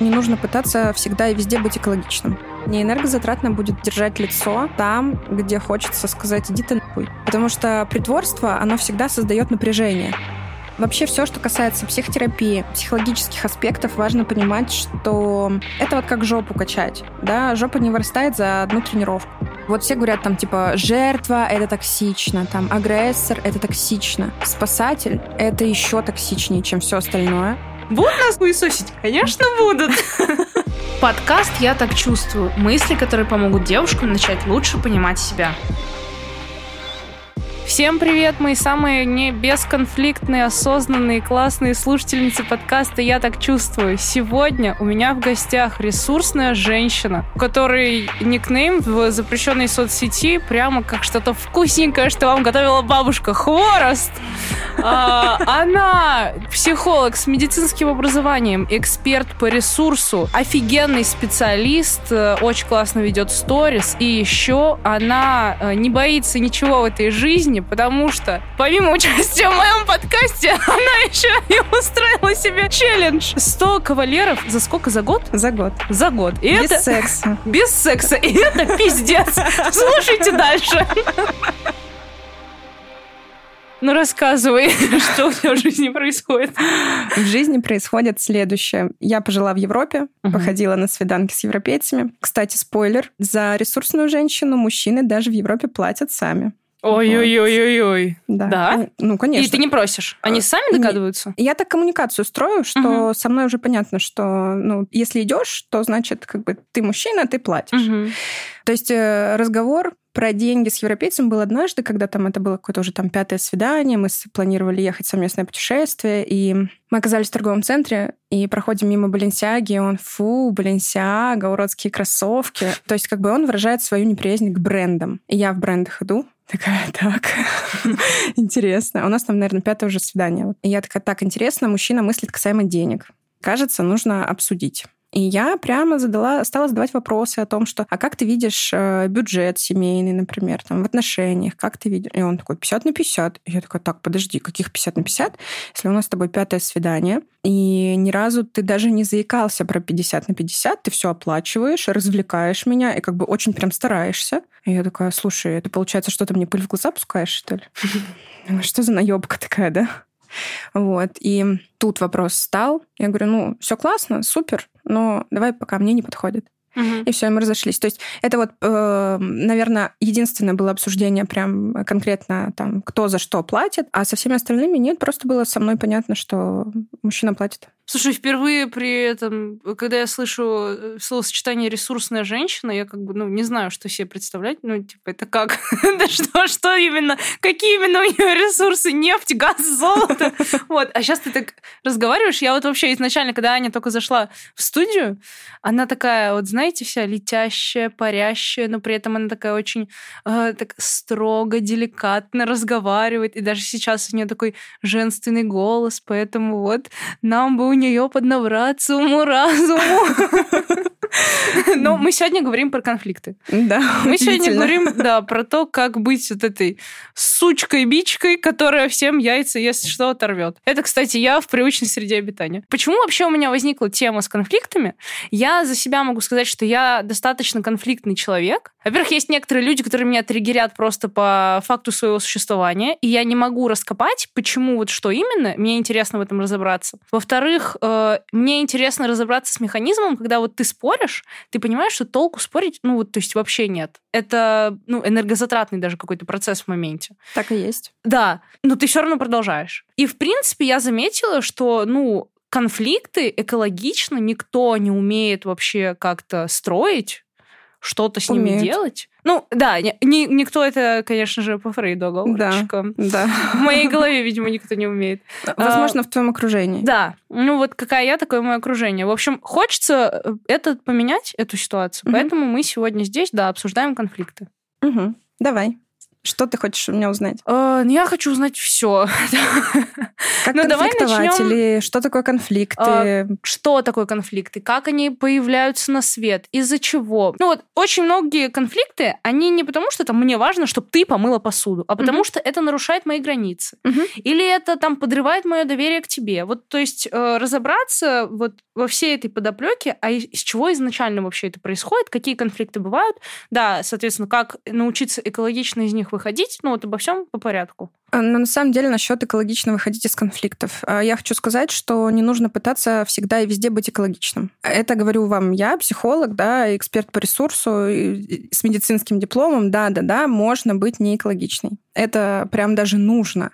Не нужно пытаться всегда и везде быть экологичным. Не энергозатратно будет держать лицо там, где хочется сказать «иди ты нахуй». Потому что притворство, оно всегда создает напряжение. Вообще все, что касается психотерапии, психологических аспектов, важно понимать, что это вот как жопу качать. Да? Жопа не вырастает за одну тренировку. Вот все говорят там типа жертва — это токсично, там агрессор — это токсично, спасатель — это еще токсичнее, чем все остальное. Будут нас хуесосить? Конечно, будут. Подкаст «Я так чувствую». Мысли, которые помогут девушкам начать лучше понимать себя. Всем привет, мои самые не бесконфликтные, осознанные, классные слушательницы подкаста «Я так чувствую». Сегодня у меня в гостях ресурсная женщина, у которой никнейм в запрещенной соцсети прямо как что-то вкусненькое, что вам готовила бабушка. Хворост! А, она психолог с медицинским образованием, эксперт по ресурсу, офигенный специалист, э, очень классно ведет сторис, и еще она э, не боится ничего в этой жизни, потому что помимо участия в моем подкасте, она еще и устроила себе челлендж. 100 кавалеров за сколько? За год? За год. За год. И Без это... секса. Без секса. И это пиздец. Слушайте дальше. Ну, рассказывай, что у тебя в жизни происходит. В жизни происходит следующее. Я пожила в Европе, Мгм. походила на свиданки с европейцами. Кстати, спойлер, за ресурсную женщину мужчины даже в Европе платят сами. Ой-ой-ой-ой-ой. Да. Да? Ну, конечно. И ты не просишь? Они сами Не. догадываются? Я так коммуникацию строю, что Мгм. со мной уже понятно, что ну, если идешь, то значит, как бы ты мужчина, ты платишь. Мгм. То есть э, разговор про деньги с европейцем был однажды, когда там это было какое-то уже там пятое свидание, мы планировали ехать в совместное путешествие, и мы оказались в торговом центре, и проходим мимо Баленсиаги, и он, фу, Баленсиага, уродские кроссовки. То есть как бы он выражает свою неприязнь к брендам. И я в брендах иду, такая, так, интересно. У нас там, наверное, пятое уже свидание. И я такая, так, интересно, мужчина мыслит касаемо денег. Кажется, нужно обсудить. И я прямо задала, стала задавать вопросы о том, что, а как ты видишь э, бюджет семейный, например, там, в отношениях, как ты видишь? И он такой, 50 на 50. И я такая, так, подожди, каких 50 на 50? Если у нас с тобой пятое свидание, и ни разу ты даже не заикался про 50 на 50, ты все оплачиваешь, развлекаешь меня, и как бы очень прям стараешься. И я такая, слушай, это получается, что ты мне пыль в глаза пускаешь, что ли? Что за наебка такая, да? Вот. И тут вопрос встал. Я говорю, ну, все классно, супер, но давай пока мне не подходит. Мгм. И все, и мы разошлись. То есть это вот, э, наверное, единственное было обсуждение прям конкретно там, кто за что платит, а со всеми остальными нет, просто было со мной понятно, что мужчина платит. Слушай, впервые при этом, когда я слышу э, словосочетание «ресурсная женщина», я как бы, ну, не знаю, что себе представлять. Ну, типа, это как? Да что, что именно? Какие именно у нее ресурсы? Нефть, газ, золото? Вот. А сейчас ты так разговариваешь. Я вот вообще изначально, когда Аня только зашла в студию, она такая, вот знаете, вся летящая, парящая, но при этом она такая очень э, так строго, деликатно разговаривает. И даже сейчас у нее такой женственный голос, поэтому вот нам бы у нее поднабраться уму-разуму. Но мы сегодня говорим про конфликты. Да, Мы сегодня говорим, да, про то, как быть вот этой сучкой-бичкой, которая всем яйца, если что, оторвет. Это, кстати, я в привычной среде обитания. Почему вообще у меня возникла тема с конфликтами? Я за себя могу сказать, что я достаточно конфликтный человек. Во-первых, есть некоторые люди, которые меня триггерят просто по факту своего существования, и я не могу раскопать, почему вот что именно, мне интересно в этом разобраться. Во-вторых, э, мне интересно разобраться с механизмом, когда вот ты споришь, ты понимаешь, что толку спорить, ну вот, то есть вообще нет. Это, ну, энергозатратный даже какой-то процесс в моменте. Так и есть. Да, но ты все равно продолжаешь. И, в принципе, я заметила, что, ну, конфликты экологично никто не умеет вообще как-то строить, что-то с ними Умеют. делать. Ну, да, ни- ни- никто это, конечно же, по Фрейду оговорочка. Да. В моей голове, видимо, никто не умеет. Возможно, в твоем окружении. Да, ну вот какая я, такое мое окружение. В общем, хочется э, это поменять, эту ситуацию. Мгм. Поэтому мы сегодня здесь, да, обсуждаем конфликты. Мгм. Давай. Что ты хочешь у меня узнать? Э, ну, я хочу узнать все. Как Ну, конфликтовать начнем. или что такое конфликты? А, Что такое конфликты? Как они появляются на свет? Из-за чего? Ну вот очень многие конфликты, они не потому, что там мне важно, чтобы ты помыла посуду, а потому Мгм. что это нарушает мои границы. Мгм. Или это там подрывает мое доверие к тебе. Вот, то есть э, разобраться вот во всей этой подоплеке, а из чего изначально вообще это происходит, какие конфликты бывают, да, соответственно, как научиться экологично из них выходить, ну вот обо всем по порядку. А, Но на самом деле насчет экологично выходить из конфликтов. А, Я хочу сказать, что не нужно пытаться всегда и везде быть экологичным. Это говорю вам я, психолог, да, эксперт по ресурсу с медицинским дипломом. Да-да-да, можно быть не экологичной. Это прям даже нужно.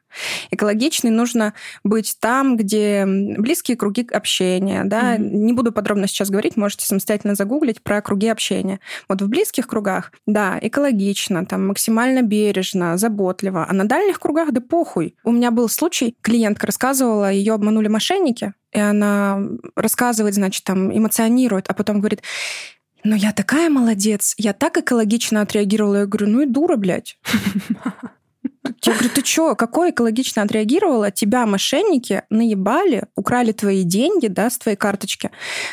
Экологичной нужно быть там, где близкие круги общения, да. Мгм. Не буду подробно сейчас говорить, можете самостоятельно загуглить про круги общения. Вот в близких кругах, да, экологично, там максимально бережно, заботливо. А на дальних кругах да похуй. У меня был случай, клиентка рассказывала, ее обманули мошенники, и она рассказывает, значит, там эмоционирует, а потом говорит, ну я такая молодец, я так экологично отреагировала. Я говорю, ну и дура, блядь. Я говорю, ты чё, какой экологично отреагировала? Тебя мошенники наебали, украли твои деньги, да, с твоей карточки,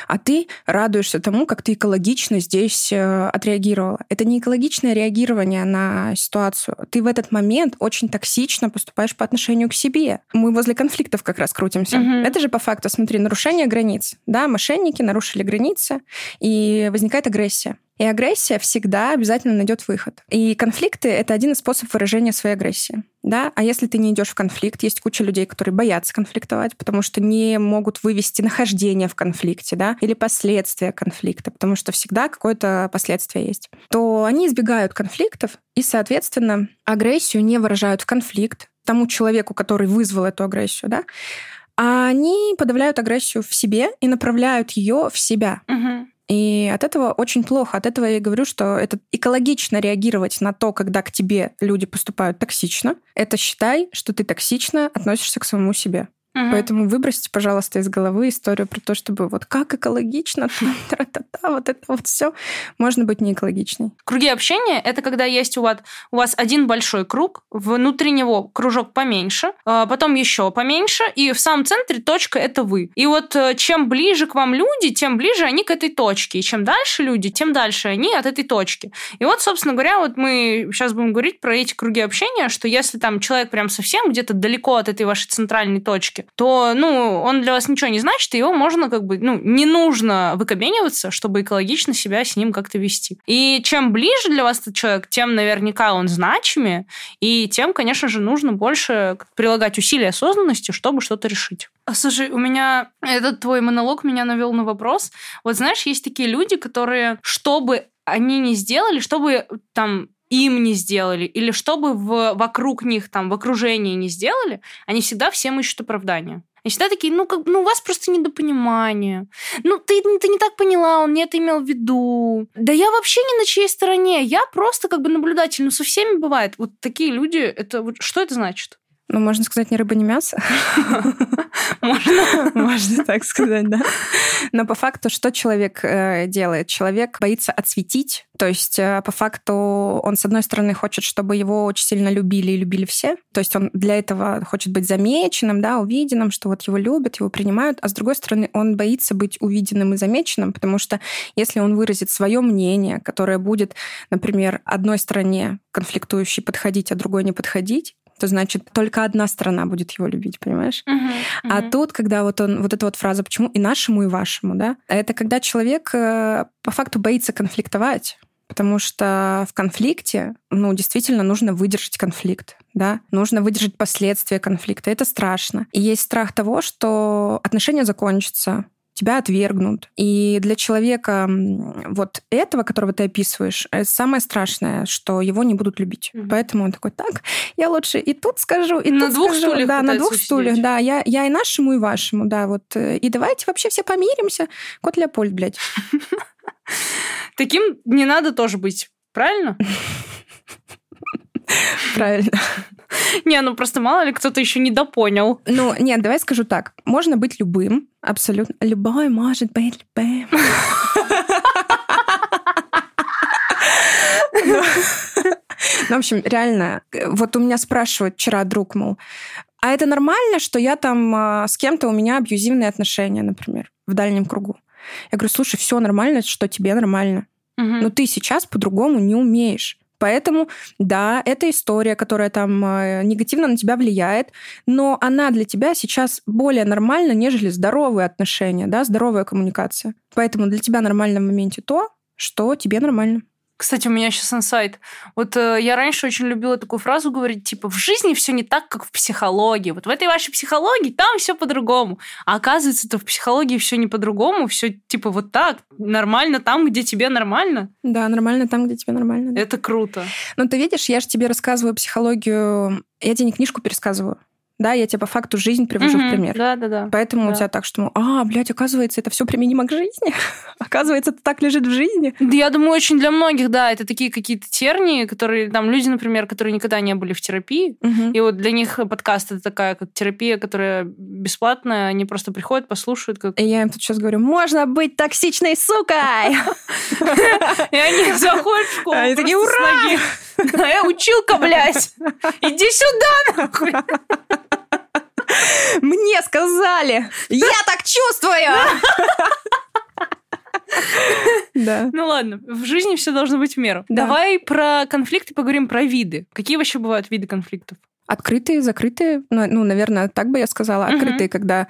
а ты радуешься тому, как ты экологично здесь э, отреагировала. Это не экологичное реагирование на ситуацию. Ты в этот момент очень токсично поступаешь по отношению к себе. Мы возле конфликтов как раз крутимся. Мгм. Это же по факту, смотри, нарушение границ. Да, мошенники нарушили границы, и возникает агрессия. И агрессия всегда обязательно найдет выход. И конфликты — это один из способов выражения своей агрессии. Да? А если ты не идешь в конфликт, есть куча людей, которые боятся конфликтовать, потому что не могут вывести нахождение в конфликте, да, или последствия конфликта, потому что всегда какое-то последствие есть, то они избегают конфликтов и, соответственно, агрессию не выражают в конфликт тому человеку, который вызвал эту агрессию, да, а они подавляют агрессию в себе и направляют ее в себя. И от этого очень плохо. От этого я и говорю, что это экологично реагировать на то, когда к тебе люди поступают токсично. Это считай, что ты токсично относишься к самому себе. Мгм. Поэтому выбросьте, пожалуйста, из головы историю про то, чтобы вот как экологично, тра-та-та, вот это вот все. Можно быть не экологичной. Круги общения — это когда есть у вас, у вас один большой круг, внутри него кружок поменьше, а потом еще поменьше, и в самом центре точка — это вы. И вот э, чем ближе к вам люди, тем ближе они к этой точке. И чем дальше люди, тем дальше они от этой точки. И вот, собственно говоря, вот мы сейчас будем говорить про эти круги общения, что если там человек прям совсем где-то далеко от этой вашей центральной точки, то, ну, он для вас ничего не значит, и его можно как бы, ну, не нужно выкобениваться, чтобы экологично себя с ним как-то вести. И чем ближе для вас этот человек, тем наверняка он значимее, и тем, конечно же, нужно больше прилагать усилия осознанности, чтобы что-то решить. А, Слушай, у меня этот твой монолог меня навел на вопрос. Вот знаешь, есть такие люди, которые, чтобы они не сделали, чтобы там им не сделали, или чтобы в, вокруг них, там, в окружении не сделали, они всегда всем ищут оправдания. И всегда такие, ну, как, ну, у вас просто недопонимание. Ну, ты, ты не так поняла, он не это имел в виду. Да я вообще не на чьей стороне, я просто как бы наблюдатель. Ну, со всеми бывает. Вот такие люди, это вот что это значит? Ну, можно сказать, ни рыба, ни мясо. Можно? Можно так сказать, да. Но по факту, что человек э, делает? Человек боится отсветить. То есть, э, по факту, он, с одной стороны, хочет, чтобы его очень сильно любили и любили все. То есть, он для этого хочет быть замеченным, да, увиденным, что вот его любят, его принимают. А с другой стороны, он боится быть увиденным и замеченным, потому что если он выразит свое мнение, которое будет, например, одной стороне конфликтующей подходить, а другой не подходить, то значит только одна сторона будет его любить, понимаешь? А тут, когда вот он, вот эта вот фраза «почему и нашему, и вашему», да, это когда человек э, по факту боится конфликтовать, потому что в конфликте, ну, действительно нужно выдержать конфликт, да, нужно выдержать последствия конфликта, это страшно. И есть страх того, что отношения закончатся, тебя отвергнут. И для человека вот этого, которого ты описываешь, э, самое страшное, что его не будут любить. Мгм. Поэтому он такой, так, я лучше и тут скажу, и На тут двух скажу. стульях Да, на двух усидеть. стульях, да. Я, я и нашему, и вашему, да, вот. э, И давайте вообще все помиримся. Кот Леопольд, блядь. Таким не надо тоже быть. Правильно? Правильно. Не, ну просто мало ли кто-то еще не допонял. Ну, нет, давай скажу так. Можно быть любым, абсолютно. Любой может быть любым. Ну, в общем, реально, вот у меня спрашивают вчера друг, мол, а это нормально, что я там а, с кем-то у меня абьюзивные отношения, например, в дальнем кругу? Я говорю, слушай, все нормально, что тебе нормально. Но ты сейчас по-другому не умеешь. Поэтому, да, это история, которая там э, негативно на тебя влияет, но она для тебя сейчас более нормальна, нежели здоровые отношения, да, здоровая коммуникация. Поэтому для тебя нормально в моменте то, что тебе нормально. Кстати, у меня сейчас инсайт. Вот э, я раньше очень любила такую фразу говорить, типа, в жизни все не так, как в психологии. Вот в этой вашей психологии там все по-другому. А оказывается, то в психологии все не по-другому, все типа вот так, нормально там, где тебе нормально. Да, нормально там, где тебе нормально. да. Это круто. Но ты видишь, я же тебе рассказываю психологию, я тебе не книжку пересказываю. Да, я тебе по факту жизнь привожу в пример. Да, да, да. Поэтому у Да. тебя так, что, а, блядь, оказывается, это все применимо к жизни. оказывается, это так лежит в жизни. Да, я думаю, очень для многих, да, это такие какие-то тернии, которые там люди, например, которые никогда не были в терапии, Мгм. и вот для них подкаст это такая как терапия, которая бесплатная, они просто приходят, послушают, как... И я им тут сейчас говорю, можно быть токсичной сукой! И они заходят в школу Они такие, ноги. Э, училка, блядь! Иди сюда, нахуй! Мне сказали! Я так чувствую! Да. Ну ладно, в жизни все должно быть в меру. Да. Давай про конфликты поговорим, про виды. Какие вообще бывают виды конфликтов? Открытые, закрытые. Ну, ну, наверное, так бы я сказала. Открытые, когда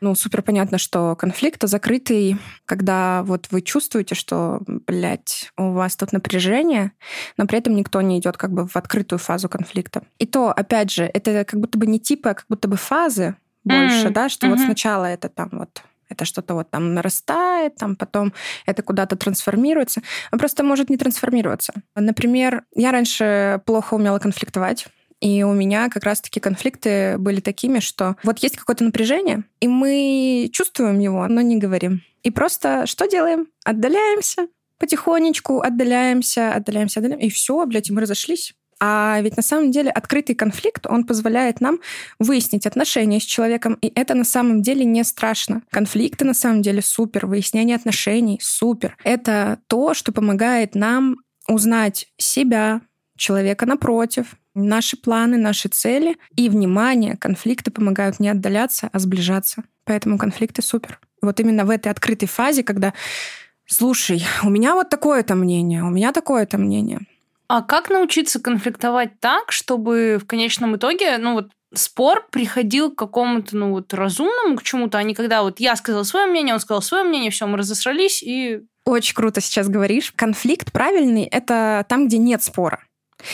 ну, супер понятно, что конфликт, закрытый, когда вот вы чувствуете, что, блядь, у вас тут напряжение, но при этом никто не идет как бы в открытую фазу конфликта. И то, опять же, это как будто бы не типы, а как будто бы фазы больше, Мгм. да, что вот Мгм. сначала это там вот это что-то вот там нарастает, там потом это куда-то трансформируется. А просто может не трансформироваться. Например, я раньше плохо умела конфликтовать. И у меня как раз-таки конфликты были такими, что вот есть какое-то напряжение, и мы чувствуем его, но не говорим. И просто что делаем? Отдаляемся, потихонечку отдаляемся, отдаляемся, отдаляемся, и все, блядь, и мы разошлись. А ведь на самом деле открытый конфликт, он позволяет нам выяснить отношения с человеком, и это на самом деле не страшно. Конфликты на самом деле супер, выяснение отношений супер. Это то, что помогает нам узнать себя, человека напротив, наши планы, наши цели и внимание. Конфликты помогают не отдаляться, а сближаться. Поэтому конфликты супер. Вот именно в этой открытой фазе, когда слушай, у меня вот такое-то мнение, у меня такое-то мнение. А как научиться конфликтовать так, чтобы в конечном итоге, ну вот, спор приходил к какому-то, ну вот, разумному, к чему-то, а не когда вот я сказала свое мнение, он сказал свое мнение, все, мы разосрались, и... Очень круто сейчас говоришь. Конфликт правильный — это там, где нет спора.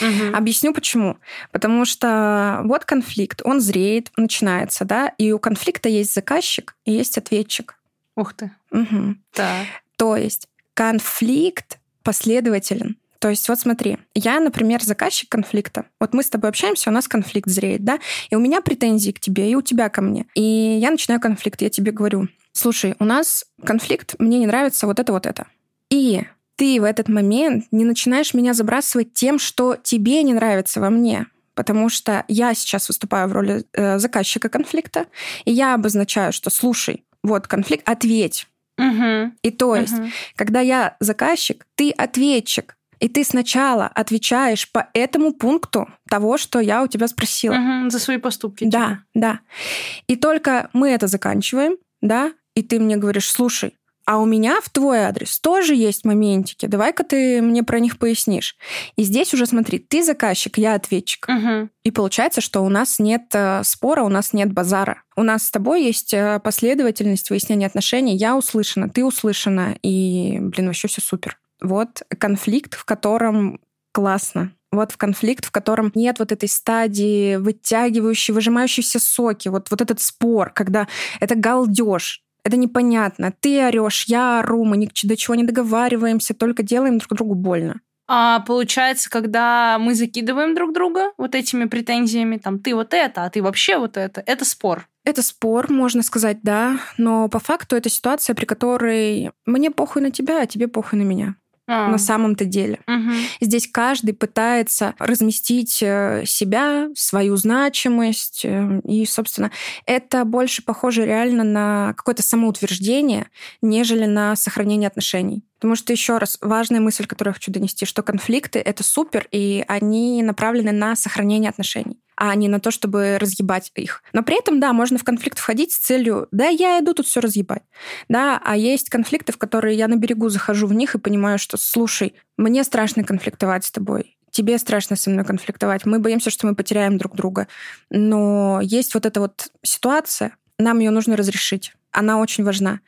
Мгм. Объясню почему. Потому что вот конфликт, он зреет, начинается, да, и у конфликта есть заказчик и есть ответчик. Ух ты. Мгм. Так. То есть конфликт последователен. То есть вот смотри, я, например, заказчик конфликта. Вот мы с тобой общаемся, у нас конфликт зреет, да? И у меня претензии к тебе, и у тебя ко мне. И я начинаю конфликт, я тебе говорю, слушай, у нас конфликт, мне не нравится вот это, вот это. И ты в этот момент не начинаешь меня забрасывать тем, что тебе не нравится во мне. Потому что я сейчас выступаю в роли э, заказчика конфликта, и я обозначаю, что слушай, вот конфликт, ответь. Мгм. И то есть, Мгм. когда я заказчик, ты ответчик. И ты сначала отвечаешь по этому пункту того, что я у тебя спросила. Мгм. За свои поступки. типа. Да, да. И только мы это заканчиваем, да, и ты мне говоришь, слушай, а у меня в твой адрес тоже есть моментики, давай-ка ты мне про них пояснишь. И здесь уже смотри, ты заказчик, я ответчик. Мгм. И получается, что у нас нет э, спора, у нас нет базара. У нас с тобой есть э, последовательность выяснения отношений. Я услышана, ты услышана, и, блин, вообще все супер. Вот конфликт, в котором классно. Вот в конфликт, в котором нет вот этой стадии вытягивающей, выжимающей все соки. Вот, вот этот спор, когда это галдеж, это непонятно. Ты орешь, я ору, мы ни до чего не договариваемся, только делаем друг другу больно. А получается, когда мы закидываем друг друга вот этими претензиями, там, ты вот это, а ты вообще вот это, это спор. Это спор, можно сказать, да, но по факту это ситуация, при которой мне похуй на тебя, а тебе похуй на меня. А. на самом-то деле. Угу. Здесь каждый пытается разместить э, себя, свою значимость. Э, и, собственно, это больше похоже реально на какое-то самоутверждение, нежели на сохранение отношений. Потому что, еще раз, важная мысль, которую я хочу донести, что конфликты — это супер, и они направлены на сохранение отношений а не на то, чтобы разъебать их. Но при этом, да, можно в конфликт входить с целью, да, я иду тут все разъебать. Да, а есть конфликты, в которые я на берегу захожу в них и понимаю, что, слушай, мне страшно конфликтовать с тобой, тебе страшно со мной конфликтовать, мы боимся, что мы потеряем друг друга. Но есть вот эта вот ситуация, нам ее нужно разрешить. Она очень важна.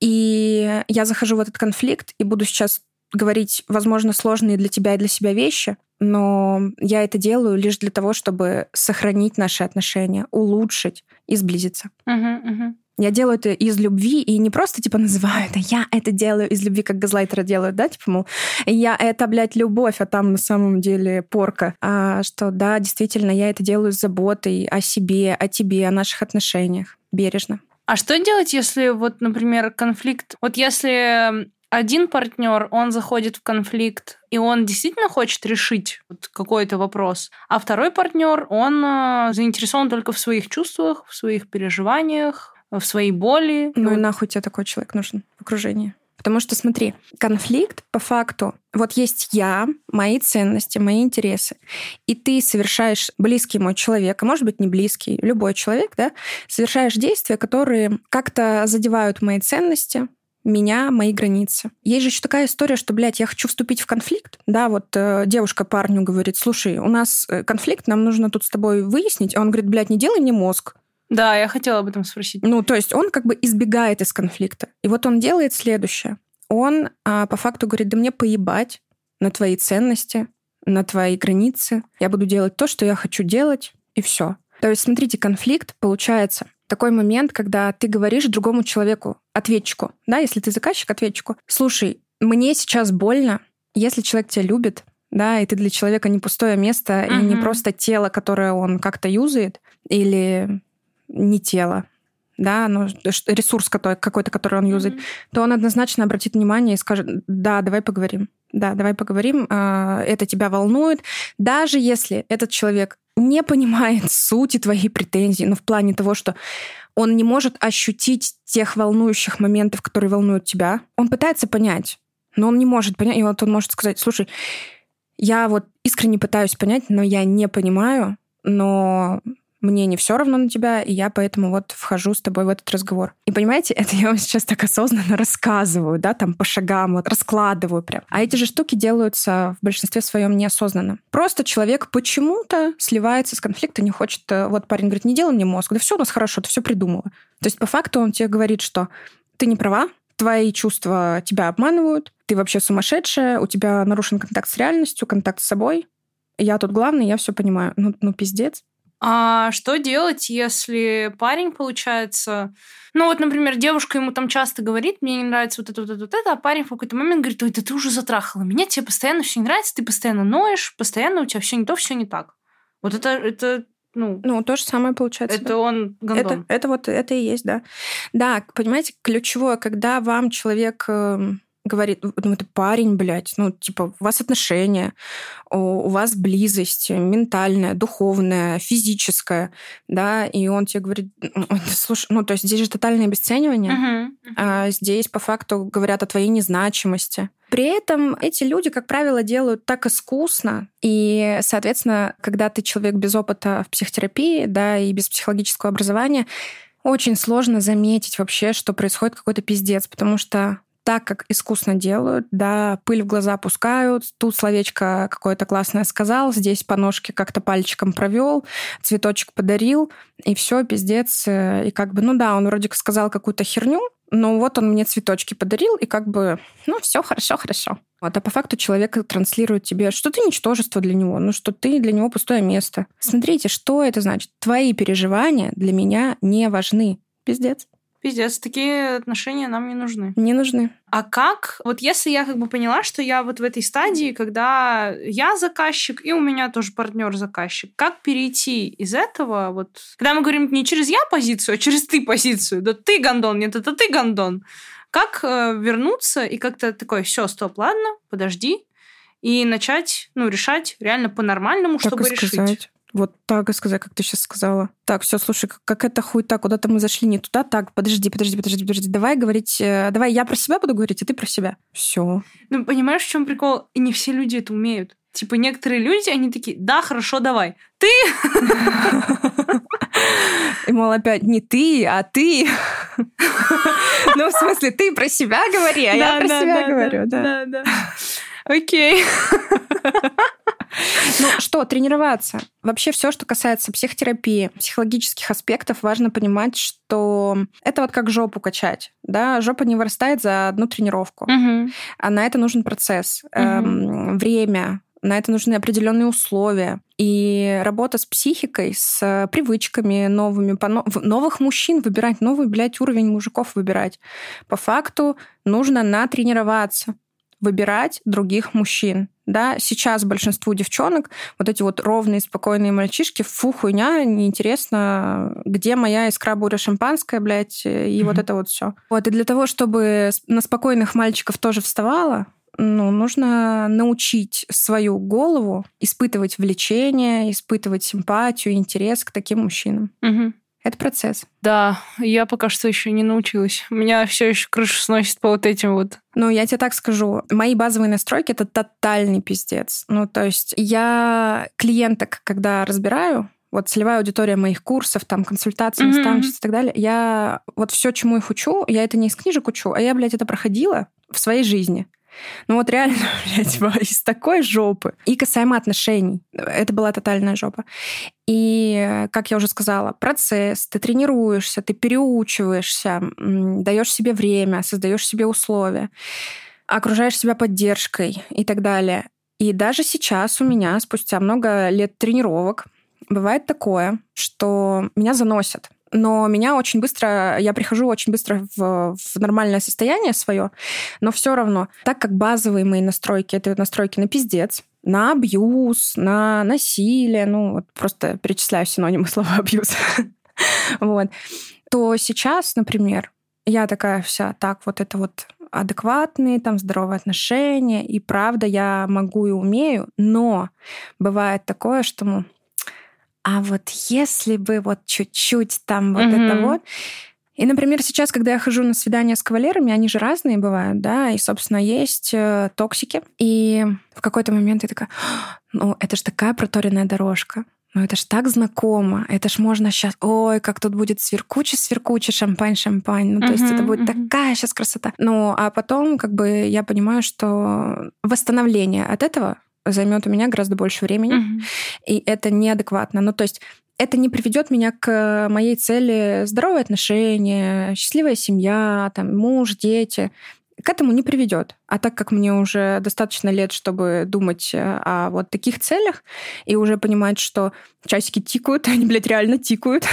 И я захожу в этот конфликт и буду сейчас говорить, возможно, сложные для тебя и для себя вещи, но я это делаю лишь для того, чтобы сохранить наши отношения, улучшить и сблизиться. Uh-huh, uh-huh. Я делаю это из любви и не просто типа называю это, я это делаю из любви, как газлайтеры делают, да, типа, мол, я это, блядь, любовь, а там на самом деле порка. А что, да, действительно, я это делаю с заботой о себе, о тебе, о наших отношениях, бережно. А что делать, если вот, например, конфликт... Вот если один партнер, он заходит в конфликт, и он действительно хочет решить какой-то вопрос, а второй партнер, он э, заинтересован только в своих чувствах, в своих переживаниях, в своей боли. Ну и нахуй тебе такой человек нужен в окружении? Потому что, смотри, конфликт по факту, вот есть я, мои ценности, мои интересы, и ты совершаешь близкий мой человек, а может быть не близкий, любой человек, да, совершаешь действия, которые как-то задевают мои ценности, меня, мои границы. Есть же еще такая история, что, блядь, я хочу вступить в конфликт. Да, вот э, девушка парню говорит, слушай, у нас э, конфликт, нам нужно тут с тобой выяснить. А он говорит, блядь, не делай мне мозг. Да, я хотела об этом спросить. Ну, то есть он как бы избегает из конфликта. И вот он делает следующее. Он а, по факту говорит, да мне поебать на твои ценности, на твои границы. Я буду делать то, что я хочу делать, и все. То есть, смотрите, конфликт получается такой момент, когда ты говоришь другому человеку, ответчику, да, если ты заказчик, ответчику, слушай, мне сейчас больно, если человек тебя любит, да, и ты для человека не пустое место uh-huh. и не просто тело, которое он как-то юзает, или не тело, да, но ресурс какой-то, который он юзает, mm-hmm. то он однозначно обратит внимание и скажет, да, давай поговорим. Да, давай поговорим, а, это тебя волнует. Даже если этот человек не понимает сути твоей претензии, но в плане того, что он не может ощутить тех волнующих моментов, которые волнуют тебя. Он пытается понять, но он не может понять. И вот он может сказать, слушай, я вот искренне пытаюсь понять, но я не понимаю, но мне не все равно на тебя, и я поэтому вот вхожу с тобой в этот разговор. И понимаете, это я вам сейчас так осознанно рассказываю, да, там по шагам, вот раскладываю прям. А эти же штуки делаются в большинстве своем неосознанно. Просто человек почему-то сливается с конфликта, не хочет... Э, вот парень говорит, не делай мне мозг, да все у нас хорошо, ты все придумала. То есть по факту он тебе говорит, что ты не права, твои чувства тебя обманывают, ты вообще сумасшедшая, у тебя нарушен контакт с реальностью, контакт с собой. Я тут главный, я все понимаю. Ну, ну пиздец. А что делать, если парень, получается... Ну вот, например, девушка ему там часто говорит, мне не нравится вот это, вот это, вот это, а парень в какой-то момент говорит, ой, да ты уже затрахала меня, тебе постоянно все не нравится, ты постоянно ноешь, постоянно у тебя все не то, все не так. Вот это, это ну, ну, то же самое получается. Это да. он гондон. Это, это вот это и есть, да. Да, понимаете, ключевое, когда вам человек эм, говорит, ну, это парень, блядь, ну, типа, у вас отношения, у вас близость ментальная, духовная, физическая, да, и он тебе говорит, слушай, ну, то есть здесь же тотальное обесценивание, uh-huh, uh-huh. а здесь по факту говорят о твоей незначимости. При этом эти люди, как правило, делают так искусно, и, соответственно, когда ты человек без опыта в психотерапии, да, и без психологического образования, очень сложно заметить вообще, что происходит какой-то пиздец, потому что так, как искусно делают, да, пыль в глаза пускают, тут словечко какое-то классное сказал, здесь по ножке как-то пальчиком провел, цветочек подарил, и все, пиздец. И как бы, ну да, он вроде сказал какую-то херню, но вот он мне цветочки подарил, и как бы, ну, все хорошо, хорошо. Вот, а по факту человек транслирует тебе, что ты ничтожество для него, ну, что ты для него пустое место. Смотрите, что это значит? Твои переживания для меня не важны. Пиздец. Пиздец, такие отношения нам не нужны. Не нужны. А как? Вот если я как бы поняла, что я вот в этой стадии, когда я заказчик, и у меня тоже партнер заказчик, как перейти из этого вот... Когда мы говорим не через я позицию, а через ты позицию. Да ты гондон, нет, это ты гондон. Как э, вернуться и как-то такой, все, стоп, ладно, подожди, и начать, ну, решать реально по-нормальному, Так чтобы решить. Вот так сказать, как ты сейчас сказала. Так, все, слушай, как, как это хуйта, куда-то мы зашли не туда. Так, подожди, подожди, подожди, подожди. Давай говорить, э, давай я про себя буду говорить, а ты про себя. Все. Ну, понимаешь, в чем прикол? И не все люди это умеют. Типа некоторые люди, они такие, да, хорошо, давай. Ты И, мол, опять не ты, а ты. Ну, в смысле, ты про себя говори, а я про себя говорю, да. Да, да. Окей. Ну что, тренироваться. Вообще все, что касается психотерапии, психологических аспектов, важно понимать, что это вот как жопу качать. Да? Жопа не вырастает за одну тренировку. Мгм. А на это нужен процесс, эм, время, на это нужны определенные условия. И работа с психикой, с привычками новыми, по новых мужчин выбирать, новый, блядь, уровень мужиков выбирать. По факту нужно натренироваться, выбирать других мужчин. Да, сейчас большинству девчонок вот эти вот ровные, спокойные мальчишки, фу, хуйня, неинтересно, где моя искра буря шампанское, блядь, и вот Мгм. это вот все. Вот, и для того, чтобы на спокойных мальчиков тоже вставала, ну, нужно научить свою голову испытывать влечение, испытывать симпатию, интерес к таким мужчинам. Мгм. Это процесс. Да, я пока что еще не научилась. Меня все еще крышу сносит по вот этим вот. Ну, я тебе так скажу, мои базовые настройки — это тотальный пиздец. Ну, то есть я клиенток, когда разбираю, вот целевая аудитория моих курсов, там, консультаций, Мгм. наставничества и так далее, я вот все, чему их учу, я это не из книжек учу, а я, блядь, это проходила в своей жизни. Ну вот реально, блядь, из такой жопы. И касаемо отношений. Это была тотальная жопа. И, э, как я уже сказала, процесс, ты тренируешься, ты переучиваешься, даешь себе время, создаешь себе условия, окружаешь себя поддержкой и так далее. И даже сейчас у меня, спустя много лет тренировок, бывает такое, что меня заносят. Но меня очень быстро, я прихожу очень быстро в, в нормальное состояние свое, но все равно, так как базовые мои настройки, это настройки на пиздец, на абьюз, на насилие, ну вот просто перечисляю синонимы слова абьюз, вот, то сейчас, например, я такая вся, так, вот это вот адекватные, там, здоровые отношения, и правда я могу и умею, но бывает такое, что, а вот если бы вот чуть-чуть там вот Мгм. это вот, и, например, сейчас, когда я хожу на свидания с кавалерами, они же разные бывают, да, и, собственно, есть э, токсики. И в какой-то момент я такая, ну, это же такая проторенная дорожка. Ну, это ж так знакомо. Это ж можно сейчас... Ой, как тут будет сверкуче-сверкуче, шампань-шампань. Ну, то есть Мгм, это будет мгм. такая сейчас красота. Ну, а потом, как бы, я понимаю, что восстановление от этого займет у меня гораздо больше времени Мгм. и это неадекватно. Ну, то есть это не приведет меня к моей цели здоровые отношения, счастливая семья, там, муж, дети. К этому не приведет. А так как мне уже достаточно лет, чтобы думать э, о вот таких целях и уже понимать, что часики тикают, они, блядь, реально тикают,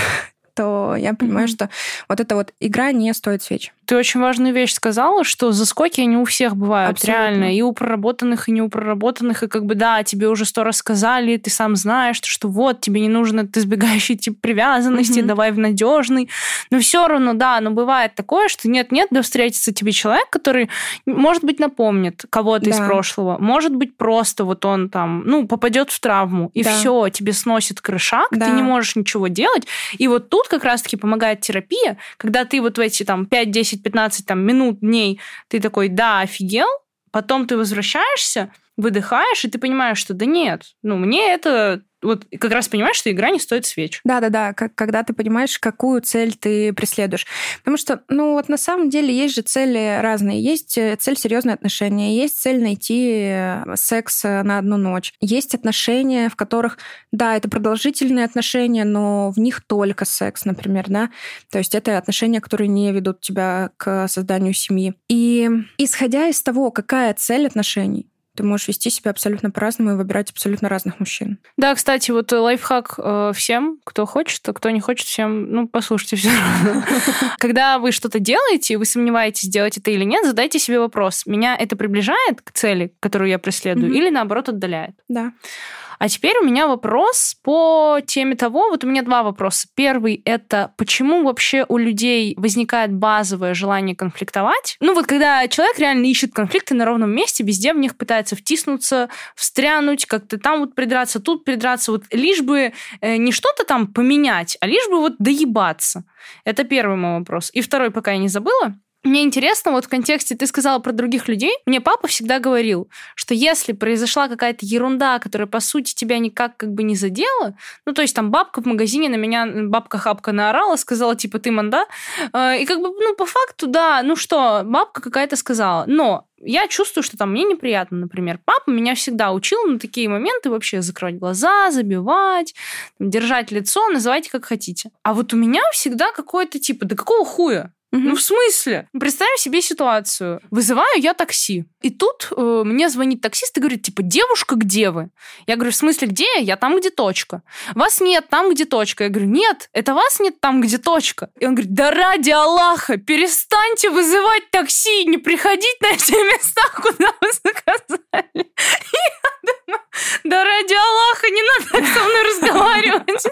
то я понимаю, Мгм. что вот эта вот игра не стоит свеч. Ты очень важную вещь сказала, что заскоки они у всех бывают, Абсолютно. реально, и у проработанных, и не у проработанных, и как бы, да, тебе уже сто раз сказали, ты сам знаешь, что вот, тебе не нужен этот избегающий тип привязанности, Мгм. давай в надежный, но все равно, да, но бывает такое, что нет-нет, да встретится тебе человек, который, может быть, напомнит кого-то из Да. прошлого, может быть, просто вот он там, ну, попадет в травму, и Да. все, тебе сносит крышак, Да. ты не можешь ничего делать, и вот тут как раз-таки помогает терапия, когда ты вот в эти там 5, 10, 15 там, минут, дней, ты такой, да, офигел, потом ты возвращаешься, выдыхаешь, и ты понимаешь, что да нет, ну, мне это... Вот как раз понимаешь, что игра не стоит свеч. Да-да-да, как, когда ты понимаешь, какую цель ты преследуешь. Потому что, ну вот на самом деле есть же цели разные. Есть э, цель серьезные отношения, есть цель найти э, секс э, на одну ночь. Есть отношения, в которых, да, это продолжительные отношения, но в них только секс, например, да. То есть это отношения, которые не ведут тебя к созданию семьи. И исходя из того, какая цель отношений, ты можешь вести себя абсолютно по-разному и выбирать абсолютно разных мужчин. Да, кстати, вот э, лайфхак э, всем, кто хочет, а кто не хочет, всем, ну, послушайте все равно. Когда вы что-то делаете, и вы сомневаетесь, делать это или нет, задайте себе вопрос. Меня это приближает к цели, которую я преследую, или наоборот отдаляет? Да. А теперь у меня вопрос по теме того, вот у меня два вопроса. Первый — это почему вообще у людей возникает базовое желание конфликтовать? Ну вот когда человек реально ищет конфликты на ровном месте, везде в них пытается втиснуться, встрянуть, как-то там вот придраться, тут придраться, вот лишь бы э, не что-то там поменять, а лишь бы вот доебаться. Это первый мой вопрос. И второй, пока я не забыла, мне интересно, вот в контексте, ты сказала про других людей, мне папа всегда говорил, что если произошла какая-то ерунда, которая, по сути, тебя никак как бы не задела, ну, то есть там бабка в магазине на меня, бабка-хапка наорала, сказала, типа, ты манда, э, и как бы, ну, по факту, да, ну что, бабка какая-то сказала, но я чувствую, что там мне неприятно, например. Папа меня всегда учил на такие моменты вообще закрывать глаза, забивать, держать лицо, называйте как хотите. А вот у меня всегда какое-то типа, да какого хуя? Угу. Ну, в смысле? Представим себе ситуацию. Вызываю я такси. И тут э, мне звонит таксист и говорит, типа, девушка, где вы? Я говорю, в смысле, где я? Я там, где точка. Вас нет там, где точка. Я говорю, нет, это вас нет там, где точка. И он говорит, да ради Аллаха, перестаньте вызывать такси, не приходить на те места, куда вы заказали. Я да ради Аллаха, не надо со мной разговаривать.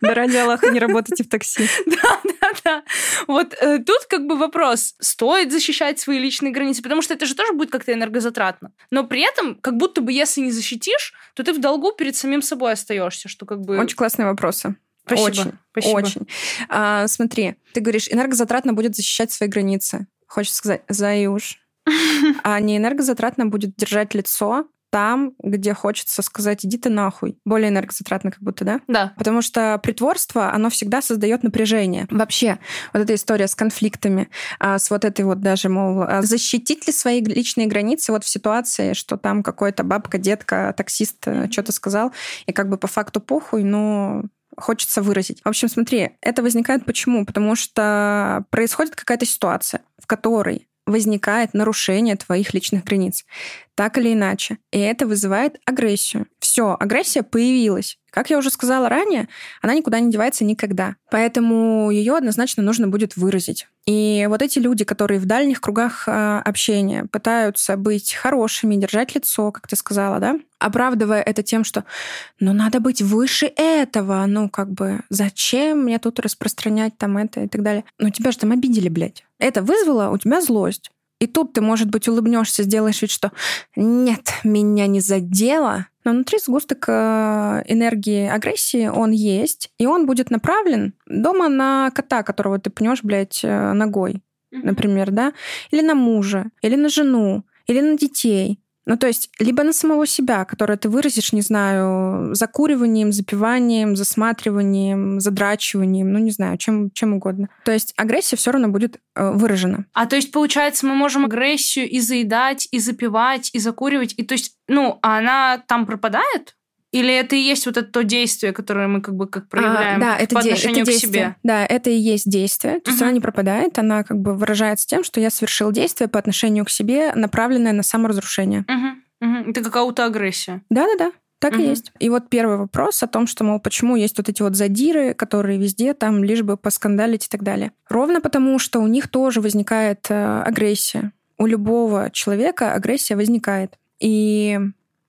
Да ради Аллаха, не работайте в такси. Да, да, да. Вот э, тут как бы вопрос, стоит защищать свои личные границы, потому что это же тоже будет как-то энергозатратно. Но при этом, как будто бы, если не защитишь, то ты в долгу перед самим собой остаешься, что как бы... Очень классные вопросы. Спасибо. Очень, Спасибо. очень. А, смотри, ты говоришь, энергозатратно будет защищать свои границы. Хочешь сказать, заюш. А не энергозатратно будет держать лицо там, где хочется сказать, иди ты нахуй. Более энергозатратно как будто, да? Да. Потому что притворство, оно всегда создает напряжение. Вообще, вот эта история с конфликтами, а, с вот этой вот даже, мол, а защитить ли свои личные границы вот в ситуации, что там какой-то бабка, детка, таксист mm-hmm. что-то сказал, и как бы по факту похуй, но хочется выразить. В общем, смотри, это возникает почему? Потому что происходит какая-то ситуация, в которой возникает нарушение твоих личных границ. Так или иначе. И это вызывает агрессию. Все, агрессия появилась. Как я уже сказала ранее, она никуда не девается никогда. Поэтому ее однозначно нужно будет выразить. И вот эти люди, которые в дальних кругах э, общения пытаются быть хорошими, держать лицо, как ты сказала, да, оправдывая это тем, что ну надо быть выше этого, ну как бы зачем мне тут распространять там это и так далее. Ну тебя же там обидели, блядь. Это вызвало у тебя злость. И тут ты, может быть, улыбнешься, сделаешь вид, что нет, меня не задело. Но внутри сгусток э, энергии агрессии, он есть, и он будет направлен дома на кота, которого ты пнешь, блядь, э, ногой, например, да, или на мужа, или на жену, или на детей. Ну, то есть, либо на самого себя, которое ты выразишь, не знаю, закуриванием, запиванием, засматриванием, задрачиванием, ну, не знаю, чем, чем угодно. То есть агрессия все равно будет э, выражена. А то есть, получается, мы можем агрессию и заедать, и запивать, и закуривать, и то есть, ну, а она там пропадает? Или это и есть вот это то действие, которое мы как бы как проявляем а, да, это по де- отношению это к себе? Да, это и есть действие. То есть Мгм. она не пропадает, она как бы выражается тем, что я совершил действие по отношению к себе, направленное на саморазрушение. Мгм, мгм. Это как аутоагрессия. Да-да-да. Так Мгм. и есть. И вот первый вопрос о том, что, мол, почему есть вот эти вот задиры, которые везде там лишь бы поскандалить и так далее. Ровно потому, что у них тоже возникает э, агрессия. У любого человека агрессия возникает. И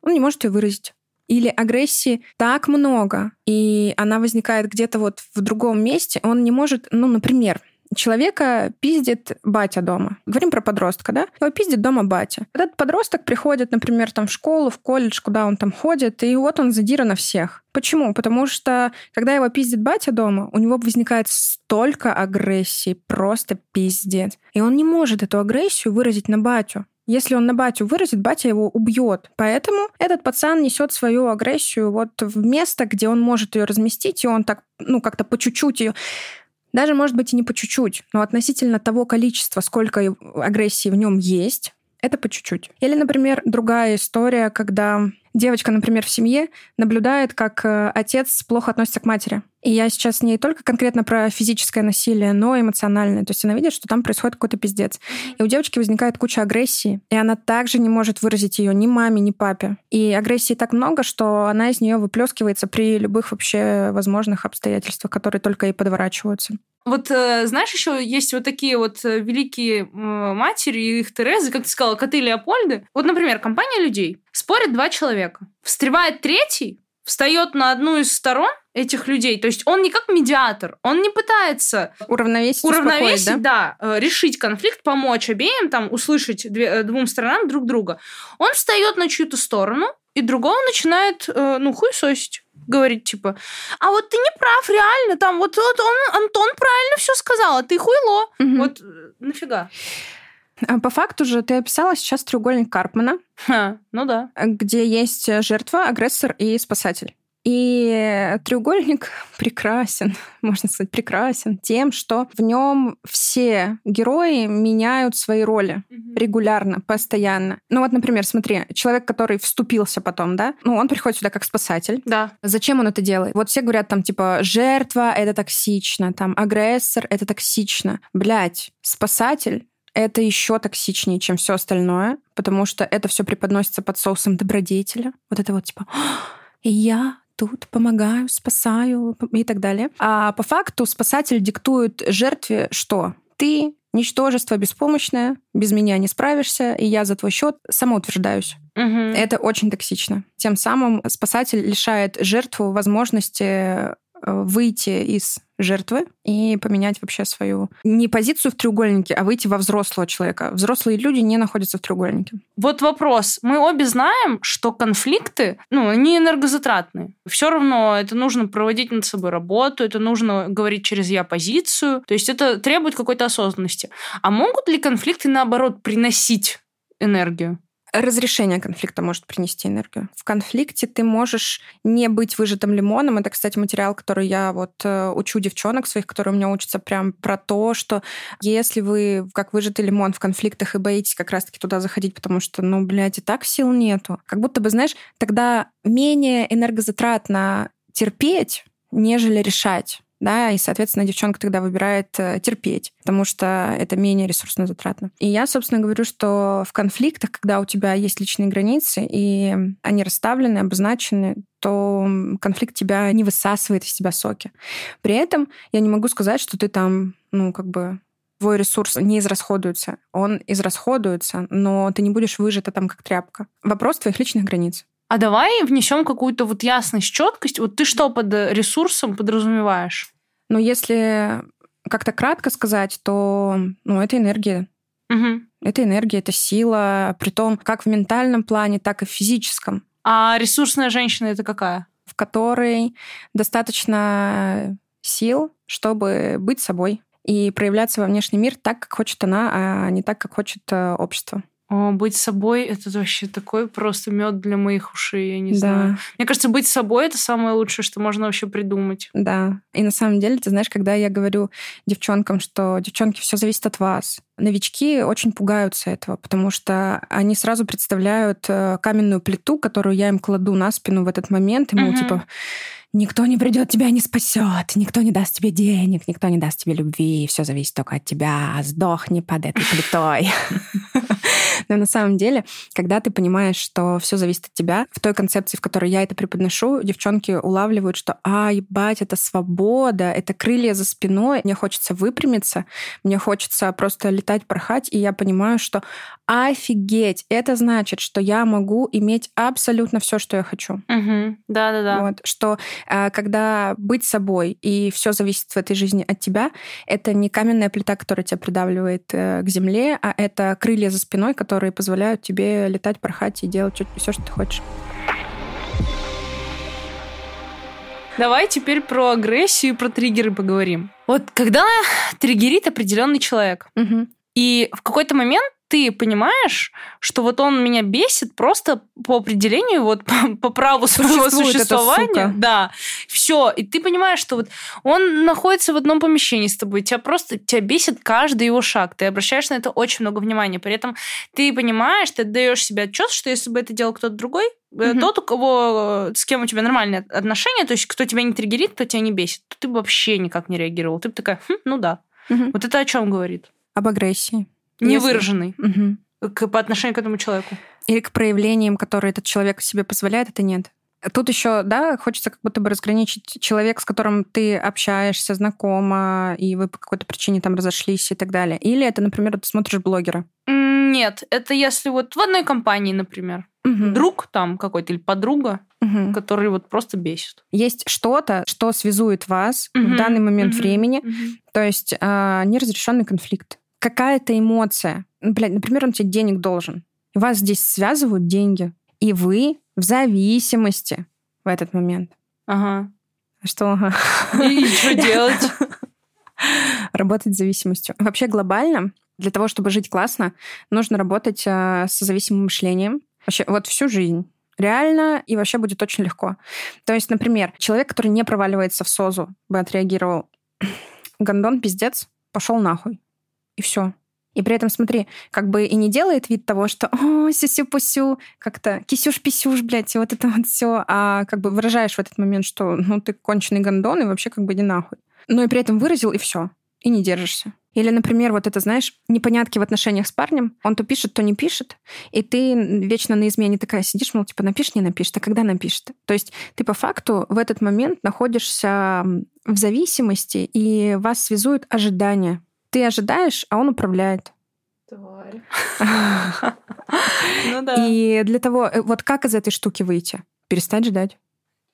он не может ее выразить. Или агрессии так много, и она возникает где-то вот в другом месте, он не может, ну, например, человека пиздит батя дома. Говорим про подростка, да? Его пиздит дома батя. Этот подросток приходит, например, там в школу, в колледж, куда он там ходит, и вот он задира на всех. Почему? Потому что, когда его пиздит батя дома, у него возникает столько агрессии, просто пиздец. И он не может эту агрессию выразить на батю. Если он на батю выразит, батя его убьет. Поэтому этот пацан несет свою агрессию вот в место, где он может ее разместить, и он так, ну, как-то по чуть-чуть ее даже, может быть, и не по чуть-чуть, но относительно того количества, сколько и- агрессии в нем есть, это по чуть-чуть. Или, например, другая история, когда девочка, например, в семье наблюдает, как э, отец плохо относится к матери. И я сейчас не только конкретно про физическое насилие, но и эмоциональное. То есть она видит, что там происходит какой-то пиздец. И у девочки возникает куча агрессии, и она также не может выразить ее ни маме, ни папе. И агрессии так много, что она из нее выплескивается при любых вообще возможных обстоятельствах, которые только и подворачиваются. Вот э, знаешь, еще есть вот такие вот э, великие матери, их Терезы, как ты сказала, коты Леопольды. Вот, например, компания людей. Спорят два человека. Встревает третий, встает на одну из сторон этих людей. То есть он не как медиатор, он не пытается уравновесить, уравновесить да? да, э, решить конфликт, помочь обеим, там, услышать две, двум сторонам друг друга. Он встает на чью-то сторону, и другого начинает, ну, хуесосить говорить, типа, а вот ты не прав, реально, там, вот, вот он, Антон правильно все сказал, а ты хуйло. Угу. Вот нафига? А по факту же ты описала сейчас треугольник Карпмана. Ха, ну да. Где есть жертва, агрессор и спасатель. И треугольник прекрасен, можно сказать, прекрасен тем, что в нем все герои меняют свои роли mm-hmm. регулярно, постоянно. Ну вот, например, смотри, человек, который вступился потом, да, ну он приходит сюда как спасатель. Да. Зачем он это делает? Вот все говорят там типа жертва это токсично, там агрессор это токсично. Блять, спасатель это еще токсичнее, чем все остальное, потому что это все преподносится под соусом добродетеля. Вот это вот типа я тут помогаю, спасаю и так далее. А по факту спасатель диктует жертве, что ты ничтожество беспомощное, без меня не справишься, и я за твой счет самоутверждаюсь. Угу. Это очень токсично. Тем самым спасатель лишает жертву возможности выйти из жертвы и поменять вообще свою не позицию в треугольнике, а выйти во взрослого человека. Взрослые люди не находятся в треугольнике. Вот вопрос. Мы обе знаем, что конфликты, ну, они энергозатратные. Все равно это нужно проводить над собой работу, это нужно говорить через я позицию. То есть это требует какой-то осознанности. А могут ли конфликты, наоборот, приносить энергию? Разрешение конфликта может принести энергию. В конфликте ты можешь не быть выжатым лимоном. Это, кстати, материал, который я вот э, учу девчонок своих, которые у меня учатся прям про то, что если вы как выжатый лимон в конфликтах и боитесь как раз-таки туда заходить, потому что, ну, блядь, и так сил нету. Как будто бы, знаешь, тогда менее энергозатратно терпеть, нежели решать да, и, соответственно, девчонка тогда выбирает э, терпеть, потому что это менее ресурсно затратно. И я, собственно, говорю, что в конфликтах, когда у тебя есть личные границы, и они расставлены, обозначены, то конфликт тебя не высасывает из тебя соки. При этом я не могу сказать, что ты там, ну, как бы твой ресурс не израсходуется. Он израсходуется, но ты не будешь выжата там как тряпка. Вопрос твоих личных границ. А давай внесем какую-то вот ясность, четкость. Вот ты что под ресурсом подразумеваешь? Ну, если как-то кратко сказать, то ну, это энергия. Угу. Это энергия, это сила, при том как в ментальном плане, так и в физическом. А ресурсная женщина это какая? В которой достаточно сил, чтобы быть собой и проявляться во внешний мир так, как хочет она, а не так, как хочет э, общество. О, быть собой это вообще такой просто мед для моих ушей, я не да. знаю. Мне кажется, быть собой это самое лучшее, что можно вообще придумать. Да. И на самом деле, ты знаешь, когда я говорю девчонкам, что девчонки, все зависит от вас, новички очень пугаются этого, потому что они сразу представляют э, каменную плиту, которую я им кладу на спину в этот момент, и мол, угу. типа никто не придет, тебя не спасет, никто не даст тебе денег, никто не даст тебе любви, все зависит только от тебя, сдохни под этой плитой. Но на самом деле, когда ты понимаешь, что все зависит от тебя, в той концепции, в которой я это преподношу, девчонки улавливают, что, а, ебать, это свобода, это крылья за спиной, мне хочется выпрямиться, мне хочется просто летать, порхать, и я понимаю, что офигеть, это значит, что я могу иметь абсолютно все, что я хочу. Да-да-да. Вот, что а, когда быть собой и все зависит в этой жизни от тебя, это не каменная плита, которая тебя придавливает э, к земле, а это крылья за спиной, которые позволяют тебе летать, порхать и делать все, что ты хочешь. Давай теперь про агрессию и про триггеры поговорим. Вот когда триггерит определенный человек, угу. и в какой-то момент ты понимаешь, что вот он меня бесит просто по определению, вот по, по праву своего существования. Да, все. И ты понимаешь, что вот он находится в одном помещении с тобой, тебя просто тебя бесит каждый его шаг. Ты обращаешь на это очень много внимания. При этом ты понимаешь, ты даешь себе отчет, что если бы это делал кто-то другой, mm тот, у кого с кем у тебя нормальные отношения, то есть кто тебя не триггерит, кто тебя не бесит, то ты бы вообще никак не реагировал. Ты бы такая, хм, ну да. mm Вот это о чем говорит? Об агрессии. Невыраженный угу. к, по отношению к этому человеку. Или к проявлениям, которые этот человек себе позволяет, это нет. Тут еще, да, хочется как будто бы разграничить человек, с которым ты общаешься, знакома, и вы по какой-то причине там разошлись и так далее. Или это, например, ты смотришь блогера. Нет, это если вот в одной компании, например. Мгм. друг там какой-то или подруга, Мгм. который вот просто бесит. Есть что-то, что связует вас в Мгм, данный момент мгм, времени, мгм. то есть а, неразрешенный конфликт. Какая-то эмоция. Ну, Блядь, например, он тебе денег должен. И вас здесь связывают деньги. И вы в зависимости в этот момент. Ага. Что? ага? И что делать? Работать с зависимостью. Вообще глобально, для того, чтобы жить классно, нужно работать а, с зависимым мышлением. Вообще, вот всю жизнь. Реально, и вообще будет очень легко. То есть, например, человек, который не проваливается в СОЗу, бы отреагировал, гондон, пиздец, пошел нахуй. И все. И при этом, смотри, как бы и не делает вид того, что «О, сюсю-пусю», как-то кисюш-писюш, блядь, и вот это вот все, а как бы выражаешь в этот момент, что ну ты конченый гондон, и вообще как бы иди нахуй. Но и при этом выразил, и все. И не держишься. Или, например, вот это, знаешь, непонятки в отношениях с парнем. Он то пишет, то не пишет. И ты вечно на измене такая сидишь, мол, типа, напишешь, не напишет. А когда напишет? То есть ты по факту в этот момент находишься в зависимости, и вас связуют ожидания. Ты ожидаешь, а он управляет. Тварь. Ну да. И для того, э, вот как из этой штуки выйти? Перестать ждать.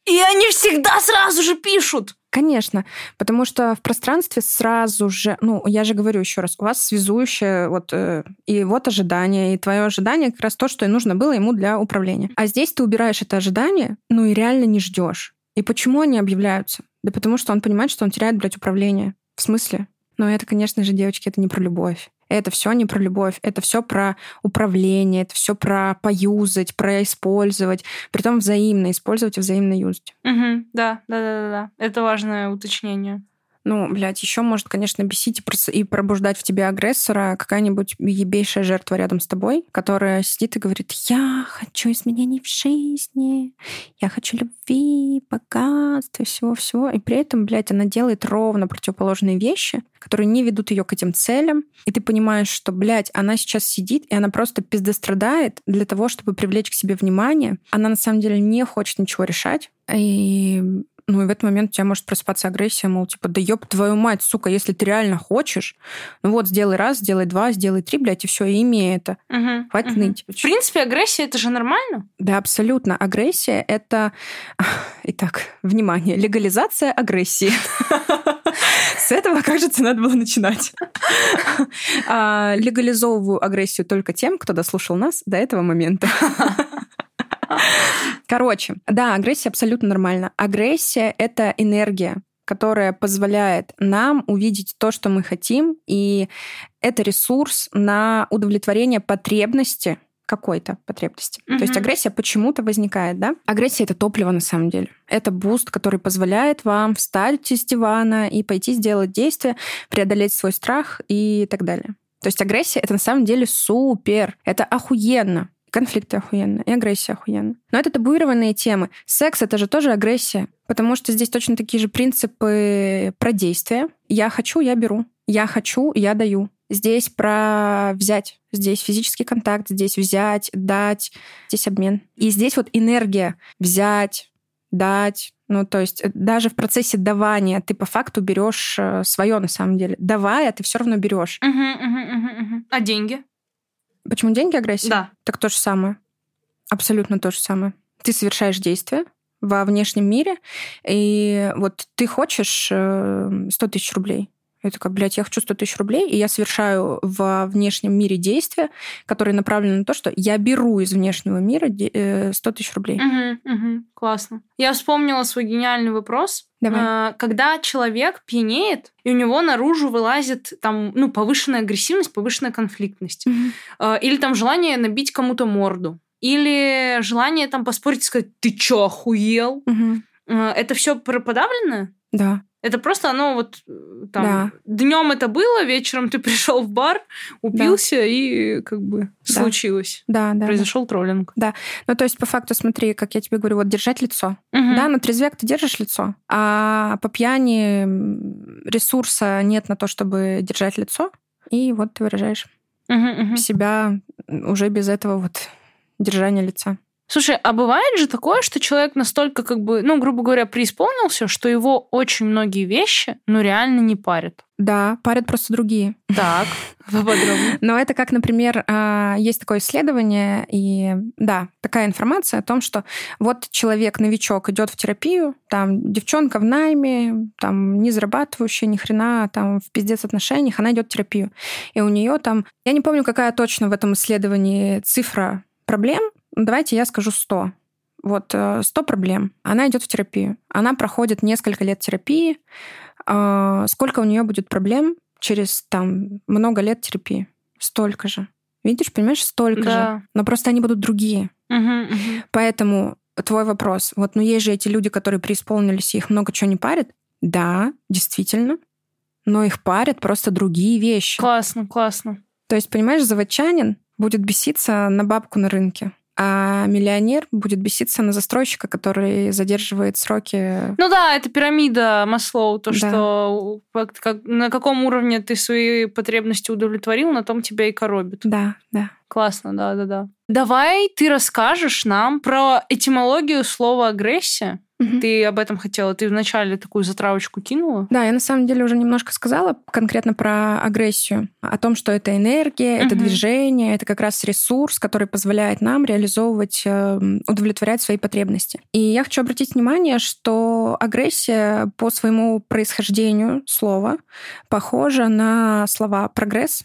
И они всегда сразу же пишут. Конечно, потому что в пространстве сразу же, ну, я же говорю еще раз, у вас связующее вот э, и вот ожидание, и твое ожидание как раз то, что и нужно было ему для управления. А здесь ты убираешь это ожидание, ну и реально не ждешь. И почему они объявляются? Да потому что он понимает, что он теряет, блядь, управление. В смысле? Но это, конечно же, девочки, это не про любовь. Это все не про любовь, это все про управление, это все про поюзать, про использовать, притом взаимно использовать и взаимно юзать. Мгм, Да, да, да, да, да. Это важное уточнение. Ну, блядь, еще может, конечно, бесить и, пробуждать в тебе агрессора какая-нибудь ебейшая жертва рядом с тобой, которая сидит и говорит, я хочу изменений в жизни, я хочу любви, богатства, всего-всего. И при этом, блядь, она делает ровно противоположные вещи, которые не ведут ее к этим целям. И ты понимаешь, что, блядь, она сейчас сидит, и она просто пиздострадает для того, чтобы привлечь к себе внимание. Она на самом деле не хочет ничего решать. И ну и в этот момент у тебя может просыпаться агрессия, мол, типа, да ёб твою мать, сука, если ты реально хочешь, ну вот, сделай раз, сделай два, сделай три, блядь, и все, и имей это. Мгм, Хватит мгм. ныть. В принципе, агрессия это же нормально. Да, абсолютно. Агрессия — это... Итак, внимание, легализация агрессии. С этого, кажется, надо было начинать. А, Легализовываю агрессию только тем, кто дослушал нас до этого момента. Короче, да, агрессия абсолютно нормальна. Агрессия — это энергия, которая позволяет нам увидеть то, что мы хотим, и это ресурс на удовлетворение потребности какой-то потребности. То есть агрессия почему-то возникает, да? Агрессия — это топливо на самом деле. Это буст, который позволяет вам встать с дивана и пойти сделать действие, преодолеть свой страх и так далее. То есть агрессия — это на самом деле супер. Это охуенно. Конфликты охуенно, и агрессия охуенно. Но это табуированные темы. Секс — это же тоже агрессия, потому что здесь точно такие же принципы про действие. Я хочу, я беру. Я хочу, я даю. Здесь про взять. Здесь физический контакт, здесь взять, дать, здесь обмен. И здесь вот энергия взять, дать. Ну, то есть э, даже в процессе давания ты по факту берешь свое на самом деле. Давая, ты все равно берешь. Мгм, мгм, мгм, мгм. А деньги? Почему деньги агрессия? Да. Так то же самое. Абсолютно то же самое. Ты совершаешь действие во внешнем мире, и вот ты хочешь э, 100 тысяч рублей. Я такая, блядь, я хочу 100 тысяч рублей, и я совершаю во внешнем мире действия, которые направлены на то, что я беру из внешнего мира де- э, 100 тысяч рублей. Мгм, мгм. Классно. Я вспомнила свой гениальный вопрос. Давай. А, Когда человек пьянеет, и у него наружу вылазит там, ну, повышенная агрессивность, повышенная конфликтность. А, Или там желание набить кому-то морду. Или желание там поспорить и сказать, ты чё, охуел? А, Это все подавлено? Да. Это просто оно вот э, там Да. днем это было, вечером ты пришел в бар, упился и как бы Да. случилось. Да, да. да. Произошел троллинг. Ну, то есть, по факту, смотри, как я тебе говорю, вот держать лицо. Мгм. Да, на трезвяк ты держишь лицо, а по пьяни ресурса нет на то, чтобы держать лицо, и вот ты выражаешь Мгм, мгм. себя уже без этого вот держания лица. Слушай, а бывает же такое, что человек настолько, как бы, ну, грубо говоря, преисполнился, что его очень многие вещи, ну, реально не парят. Да, парят просто другие. Так, поподробнее. Но это как, например, а, есть такое исследование, и да, такая информация о том, что вот человек-новичок идет в терапию, там девчонка в найме, там не зарабатывающая ни хрена, там в пиздец отношениях, она идет в терапию. И у нее там, я не помню, какая точно в этом исследовании цифра проблем, давайте я скажу 100. Вот 100 э, проблем. Она идет в терапию. Она проходит несколько лет терапии. А, сколько у нее будет проблем через там много лет терапии? Столько же. Видишь, понимаешь, столько да. же. Но просто они будут другие. Угу, угу. Поэтому твой вопрос. Вот, ну есть же эти люди, которые преисполнились, и их много чего не парит. Да, действительно. Но их парят просто другие вещи. Классно, классно. То есть, понимаешь, заводчанин будет беситься на бабку на рынке а миллионер будет беситься на застройщика, который задерживает сроки. Ну да, это пирамида Маслоу, то, да. что как, на каком уровне ты свои потребности удовлетворил, на том тебя и коробит. Да, да. Классно, да, да, да. Давай ты расскажешь нам про этимологию слова агрессия. Угу. Ты об этом хотела, ты вначале такую затравочку кинула? Да, я на самом деле уже немножко сказала конкретно про агрессию, о том, что это энергия, угу. это движение, это как раз ресурс, который позволяет нам реализовывать, эм, удовлетворять свои потребности. И я хочу обратить внимание, что агрессия по своему происхождению слова похожа на слова прогресс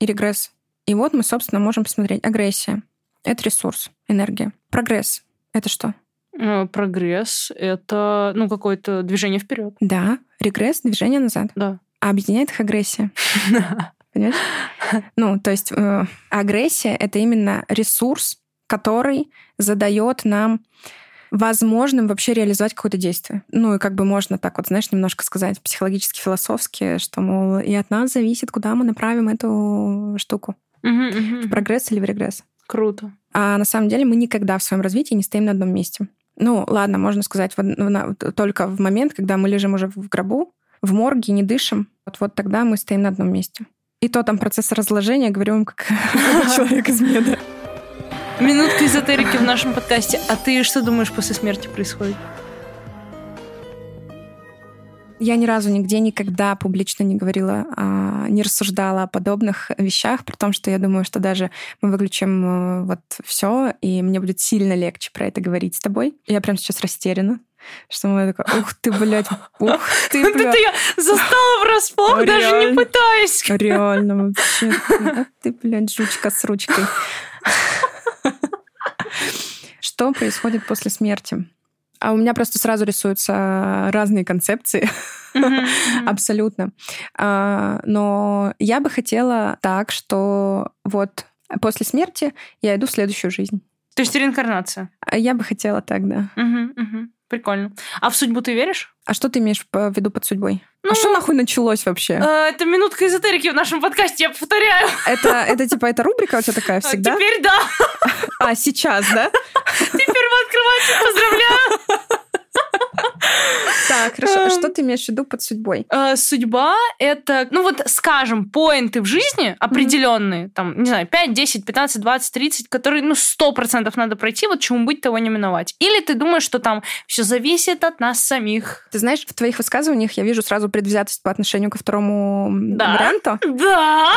и регресс. И вот мы, собственно, можем посмотреть. Агрессия — это ресурс, энергия. Прогресс — это что? Э, прогресс — это, ну, какое-то движение вперед. Да, регресс — движение назад. Да. А объединяет их агрессия. Понимаешь? Ну, то есть э, агрессия — это именно ресурс, который задает нам возможным вообще реализовать какое-то действие. Ну и как бы можно так вот, знаешь, немножко сказать психологически, философски, что, мол, и от нас зависит, куда мы направим эту штуку. В прогресс или в регресс. Круто. А на самом деле мы никогда в своем развитии не стоим на одном месте. Ну, ладно, можно сказать, в, в, только в момент, когда мы лежим уже в гробу, в морге, не дышим, вот, вот тогда мы стоим на одном месте. И то там процесс разложения, говорю вам, как человек из меда. Минутка эзотерики в нашем подкасте. А ты что думаешь после смерти происходит? Я ни разу нигде никогда публично не говорила, а, не рассуждала о подобных вещах, при том, что я думаю, что даже мы выключим э, вот все, и мне будет сильно легче про это говорить с тобой. Я прям сейчас растеряна. Что мы такая, ух ты, блядь, ух ты, блядь. Это я застала врасплох, даже не пытаясь. Реально вообще. Ты, блядь, жучка с ручкой. Что происходит после смерти? А у меня просто сразу рисуются разные концепции. Абсолютно. А, но я бы хотела так, что вот после смерти я иду в следующую жизнь. То есть реинкарнация? А я бы хотела так, да. Прикольно. А в судьбу ты веришь? А что ты имеешь в виду под судьбой? Ну, а что нахуй началось вообще? Э, это минутка эзотерики в нашем подкасте, я повторяю. Это, это типа, это рубрика у тебя такая всегда? Теперь да. А, сейчас, да? Теперь вы открываете, поздравляю. Так, хорошо. А что ты имеешь в виду под судьбой? Э, судьба — это, ну вот, скажем, поинты в жизни определенные, там, не знаю, 5, 10, 15, 20, 30, которые, ну, сто процентов надо пройти, вот чему быть, того не миновать. Или ты думаешь, что там все зависит от нас самих. Ты знаешь, в твоих высказываниях я вижу сразу предвзятость по отношению ко второму да. варианту. Да,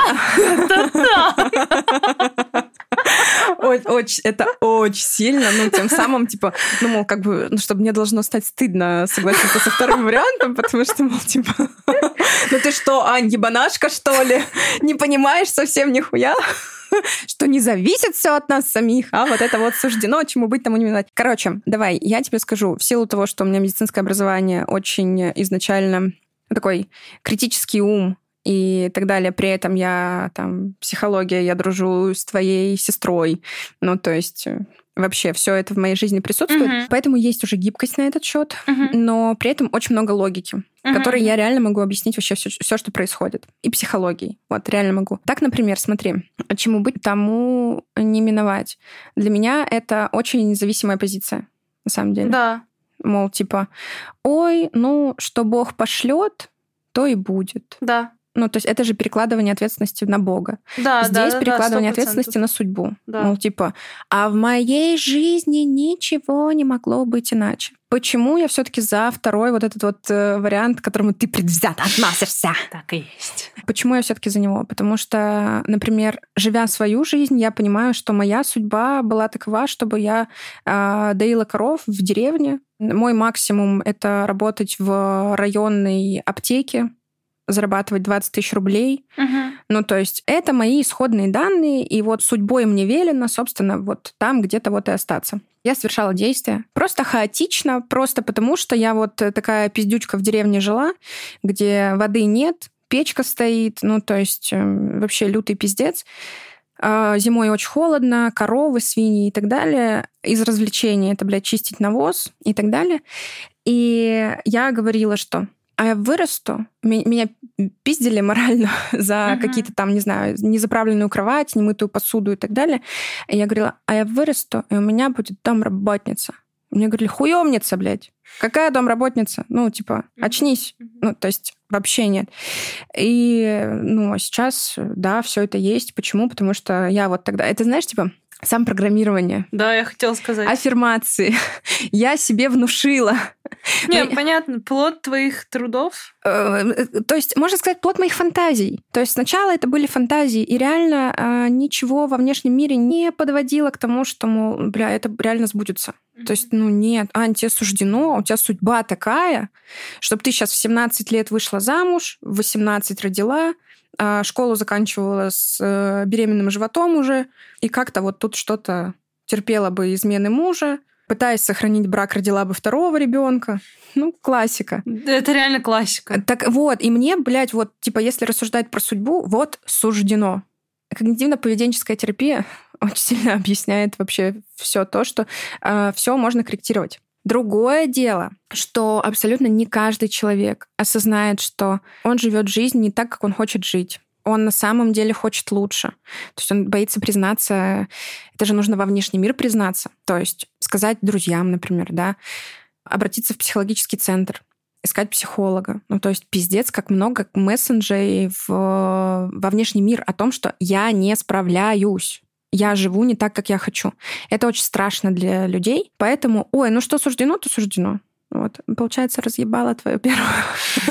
да. Очень, это очень сильно, ну, тем самым, типа, ну, мол, как бы, ну, чтобы мне должно стать стыдно согласиться со вторым вариантом, потому что, мол, типа, ну ты что, Ань, ебанашка, что ли? Не понимаешь совсем нихуя? что не зависит все от нас самих, а вот это вот суждено, чему быть, тому не миновать. Короче, давай, я тебе скажу, в силу того, что у меня медицинское образование очень изначально такой критический ум, и так далее. При этом я там психология, я дружу с твоей сестрой. Ну, то есть э, вообще все это в моей жизни присутствует. Uh-huh. Поэтому есть уже гибкость на этот счет, uh-huh. но при этом очень много логики, uh-huh. которой я реально могу объяснить вообще все, все, что происходит. И психологией. Вот, реально могу. Так, например, смотри, чему быть, тому не миновать. Для меня это очень независимая позиция, на самом деле. Да. Мол, типа, ой, ну, что Бог пошлет, то и будет. Да. Ну, то есть это же перекладывание ответственности на Бога. Да, Здесь да, перекладывание да, 100%. ответственности на судьбу. Да. Ну, типа, а в моей жизни ничего не могло быть иначе. Почему я все-таки за второй вот этот вот э, вариант, к которому ты предвзято относишься? Так и есть. Почему я все-таки за него? Потому что, например, живя свою жизнь, я понимаю, что моя судьба была такова, чтобы я э, доила коров в деревне. Мой максимум это работать в районной аптеке, зарабатывать 20 тысяч рублей. Мгм. Ну, то есть это мои исходные данные, и вот судьбой мне велено, собственно, вот там где-то вот и остаться. Я совершала действия. Просто хаотично, просто потому что я вот э, такая пиздючка в деревне жила, где воды нет, печка стоит, ну, то есть э, вообще лютый пиздец. А, Зимой очень холодно, коровы, свиньи и так далее. Из развлечений это, блядь, чистить навоз и так далее. И я говорила, что а я вырасту, меня пиздили морально за Мгм. какие-то там, не знаю, незаправленную кровать, немытую посуду и так далее. И я говорила, а я вырасту, и у меня будет домработница. Мне говорили, хуемница, блядь. Какая домработница? Ну, типа, очнись. Мгм. Ну, то есть вообще нет. И, ну, а сейчас, да, все это есть. Почему? Потому что я вот тогда... Это, знаешь, типа, сам программирование, Да, я хотела сказать. аффирмации. Я себе внушила. Не, понятно, плод твоих трудов. Э, э, То есть, можно сказать, плод моих фантазий. То есть сначала это были фантазии, и реально э, ничего во внешнем мире не подводило к тому, что, мол, бля, это реально сбудется. То есть, ну нет, Ань, тебе суждено, у тебя судьба такая, чтобы ты сейчас в 17 лет вышла замуж, в 18 родила, а школу заканчивала с э, беременным животом уже, и как-то вот тут что-то терпела бы измены мужа, пытаясь сохранить брак, родила бы второго ребенка. Ну, классика. Это реально классика. Так вот, и мне, блядь, вот, типа, если рассуждать про судьбу, вот суждено. Когнитивно-поведенческая терапия очень сильно объясняет вообще все то, что все можно корректировать. Другое дело, что абсолютно не каждый человек осознает, что он живет жизнь не так, как он хочет жить. Он на самом деле хочет лучше. То есть он боится признаться. Это же нужно во внешний мир признаться. То есть сказать друзьям, например, да, обратиться в психологический центр, искать психолога. Ну, то есть пиздец, как много мессенджей в, во внешний мир о том, что я не справляюсь. Я живу не так, как я хочу. Это очень страшно для людей. Поэтому, ой, ну что суждено, то суждено. Вот, получается, разъебала твою первую,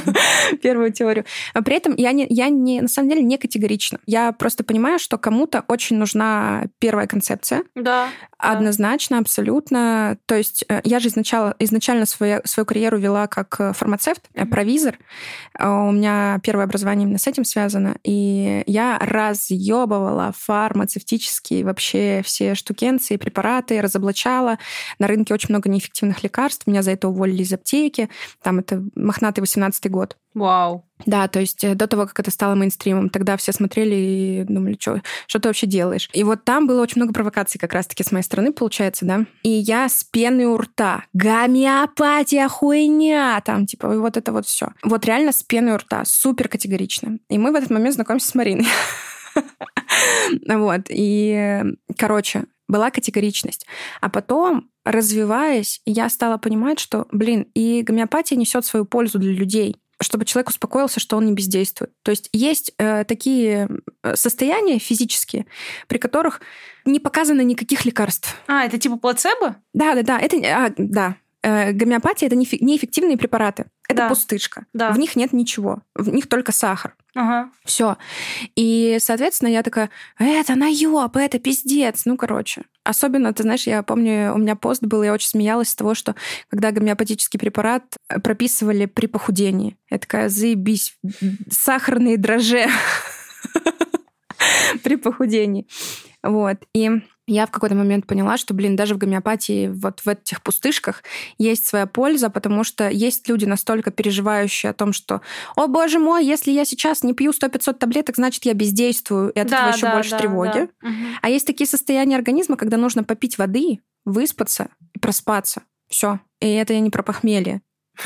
первую теорию. А при этом я, не, я не, на самом деле не категорична. Я просто понимаю, что кому-то очень нужна первая концепция. Да. Однозначно, абсолютно. То есть э, я же изначально, изначально свою, свою карьеру вела как э, фармацевт, mm-hmm. провизор. У меня первое образование именно с этим связано. И я разъебывала фармацевтические вообще все штукенции, препараты, разоблачала. На рынке очень много неэффективных лекарств. Меня за это уволили из аптеки. Там это мохнатый 18 год. Вау. Да, то есть до того, как это стало мейнстримом, тогда все смотрели и думали, что, что ты вообще делаешь. И вот там было очень много провокаций как раз-таки с моей стороны, получается, да. И я с пеной у рта. Гомеопатия, хуйня! Там, типа, вот это вот все. Вот реально с пеной у рта. Супер категорично. И мы в этот момент знакомимся с Мариной. Вот. И, короче, была категоричность. А потом, развиваясь, я стала понимать, что, блин, и гомеопатия несет свою пользу для людей чтобы человек успокоился, что он не бездействует. То есть есть э, такие состояния физические, при которых не показано никаких лекарств. А, это типа плацебо? Да, да, да. Это, а, да. Э, гомеопатия это неэффективные препараты. Это да. пустышка. Да. В них нет ничего. В них только сахар. Ага. Все. И, соответственно, я такая, это наеб, это пиздец. Ну, короче. Особенно, ты знаешь, я помню, у меня пост был, я очень смеялась с того, что когда гомеопатический препарат прописывали при похудении. Я такая, заебись, сахарные дрожжи при похудении. Вот. И я в какой-то момент поняла, что, блин, даже в гомеопатии, вот в этих пустышках есть своя польза, потому что есть люди настолько переживающие о том, что, о боже мой, если я сейчас не пью 100-500 таблеток, значит, я бездействую, и от да, этого еще да, больше да, тревоги. Да. Угу. А есть такие состояния организма, когда нужно попить воды, выспаться и проспаться. Все. И это я не про похмелье.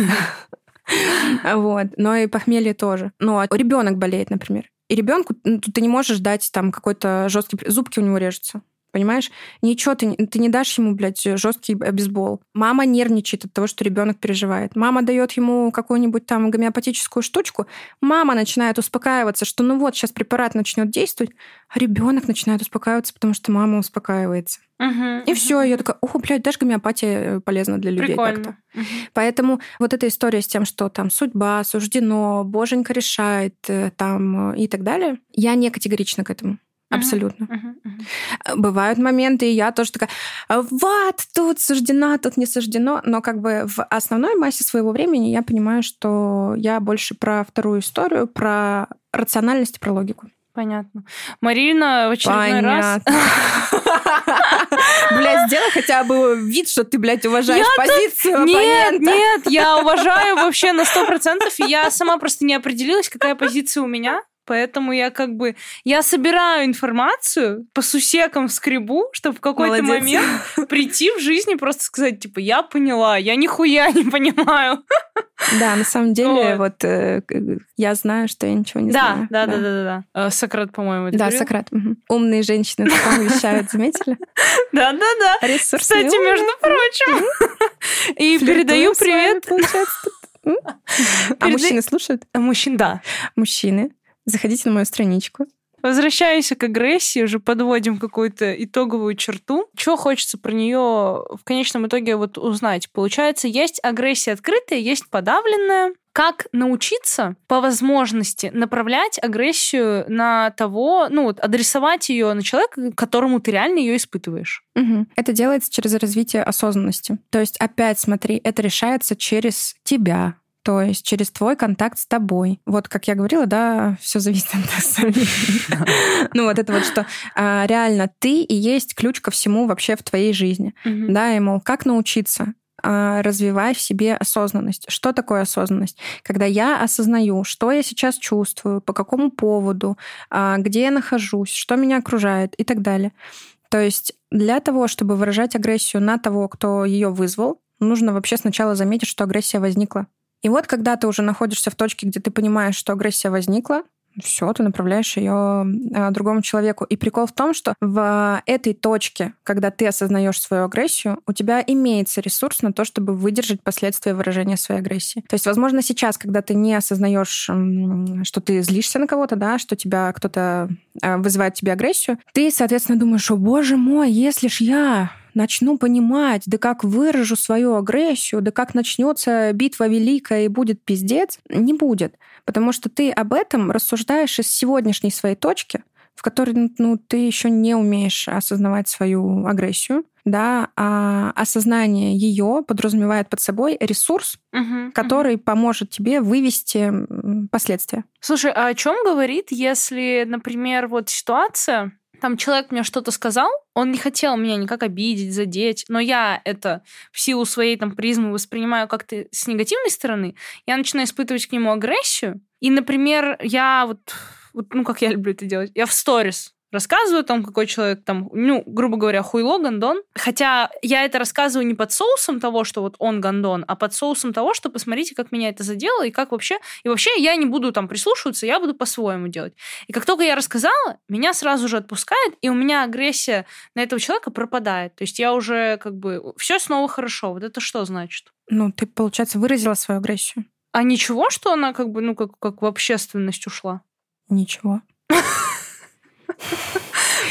Вот. Но и похмелье тоже. Ну, а ребенок болеет, например. И ребенку ты не можешь дать там какой-то жесткий... Зубки у него режутся. Понимаешь? Ничего, ты, ты не дашь ему, блядь, жесткий бейсбол. Мама нервничает от того, что ребенок переживает. Мама дает ему какую-нибудь там гомеопатическую штучку. Мама начинает успокаиваться, что ну вот, сейчас препарат начнет действовать, а ребенок начинает успокаиваться, потому что мама успокаивается. Угу, и все, я такая, о, блядь, даже гомеопатия полезна для людей как-то. Угу. Поэтому вот эта история с тем, что там судьба, суждено, боженька решает, э, там и так далее, я не категорична к этому. Абсолютно. Uh-huh, uh-huh. Бывают моменты, и я тоже такая, вот, тут суждено, тут не суждено. Но как бы в основной массе своего времени я понимаю, что я больше про вторую историю, про рациональность, про логику. Понятно. Марина в очередной раз... Блядь, сделай хотя бы вид, что ты, блядь, уважаешь Я позицию тут... Нет, нет, я уважаю вообще на сто процентов. Я сама просто не определилась, какая позиция у меня. Поэтому я как бы... Я собираю информацию, по сусекам скребу, чтобы в какой-то момент прийти в жизни просто сказать, типа, я поняла, я нихуя не понимаю. Да, на самом деле, Вот. э, я знаю, что я ничего не знаю. да, да, да, да, да. Э, Сократ, по-моему, это Да. Сократ. Умные женщины такое вещают, заметили? Да, да, да. Кстати, между прочим. И передаю привет? А мужчины слушают? мужчин, да. Мужчины, заходите на мою страничку. Возвращаемся к агрессии, уже подводим какую-то итоговую черту. Что хочется про нее в конечном итоге вот узнать? Получается, есть агрессия открытая, есть подавленная. Как научиться по возможности направлять агрессию на того, ну вот адресовать ее на человека, которому ты реально ее испытываешь? Мгм. Это делается через развитие осознанности. То есть, опять смотри, это решается через тебя, то есть через твой контакт с тобой. Вот, как я говорила, да, все зависит от нас самих. Ну, вот это вот, что а, реально ты и есть ключ ко всему вообще в твоей жизни. Да, и, мол, как научиться? А, Развивай в себе осознанность. Что такое осознанность? Когда я осознаю, что я сейчас чувствую, по какому поводу, а, где я нахожусь, что меня окружает и так далее. То есть для того, чтобы выражать агрессию на того, кто ее вызвал, нужно вообще сначала заметить, что агрессия возникла. И вот когда ты уже находишься в точке, где ты понимаешь, что агрессия возникла, все, ты направляешь ее другому человеку. И прикол в том, что в этой точке, когда ты осознаешь свою агрессию, у тебя имеется ресурс на то, чтобы выдержать последствия выражения своей агрессии. То есть, возможно, сейчас, когда ты не осознаешь, что ты злишься на кого-то, да, что тебя кто-то э, вызывает тебе агрессию, ты, соответственно, думаешь, о боже мой, если ж я начну понимать, да как выражу свою агрессию, да как начнется битва великая и будет пиздец, не будет. Потому что ты об этом рассуждаешь из сегодняшней своей точки, в которой ну, ты еще не умеешь осознавать свою агрессию, да, а осознание ее подразумевает под собой ресурс, Мгм, который поможет тебе вывести последствия. Слушай, а о чем говорит, если, например, вот ситуация, там человек мне что-то сказал, он не хотел меня никак обидеть, задеть, но я это в силу своей там призмы воспринимаю как-то с негативной стороны, я начинаю испытывать к нему агрессию, и, например, я вот, вот ну, как я люблю это делать, я в сторис рассказываю там, какой человек там, ну, грубо говоря, хуйло, гондон. Хотя я это рассказываю не под соусом того, что вот он гондон, а под соусом того, что посмотрите, как меня это задело, и как вообще... И вообще я не буду там прислушиваться, я буду по-своему делать. И как только я рассказала, меня сразу же отпускает, и у меня агрессия на этого человека пропадает. То есть я уже как бы... Все снова хорошо. Вот это что значит? Ну, ты, получается, выразила свою агрессию. А ничего, что она как бы, ну, как, как в общественность ушла? Ничего.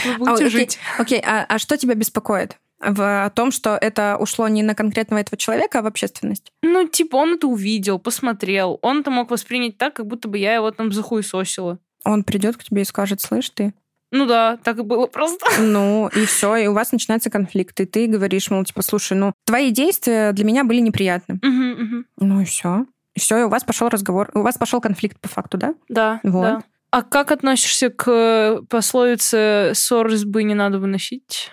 Вы А, будете окей, жить. Окей, а, а что тебя беспокоит? В том, что это ушло не на конкретного этого человека, а в общественность? Ну, типа, он это увидел, посмотрел. Он это мог воспринять так, как будто бы я его там захуесосила. Он придет к тебе и скажет, слышь, ты, Ну да, так и было просто. ну и все, и у вас начинается конфликт, и ты говоришь, мол, типа, слушай, ну твои действия для меня были неприятны. Мгм, мгм. Ну и все. И все, и у вас пошел разговор, у вас пошел конфликт по факту, да? Да, Вот. да. А как относишься к э, пословице «ссор избы не надо выносить»?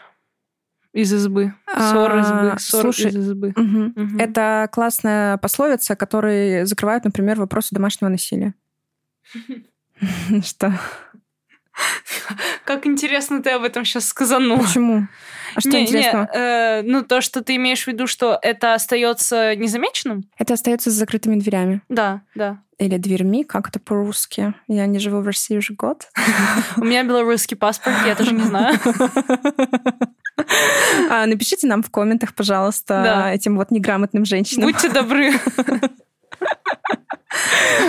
Из избы. Ссор А, избы, ссор слушай, из избы. Мгм. Мгм. Это классная пословица, которая закрывает, например, вопросы домашнего насилия. Что? Как интересно ты об этом сейчас сказанул. Почему? А что не, интересного? Не, э, ну, то, что ты имеешь в виду, что это остается незамеченным? Это остается с закрытыми дверями. Да, да. Или дверьми, как это по-русски. Я не живу в России уже год. У меня белорусский паспорт, я тоже не знаю. А, напишите нам в комментах, пожалуйста, этим вот неграмотным женщинам. Будьте добры.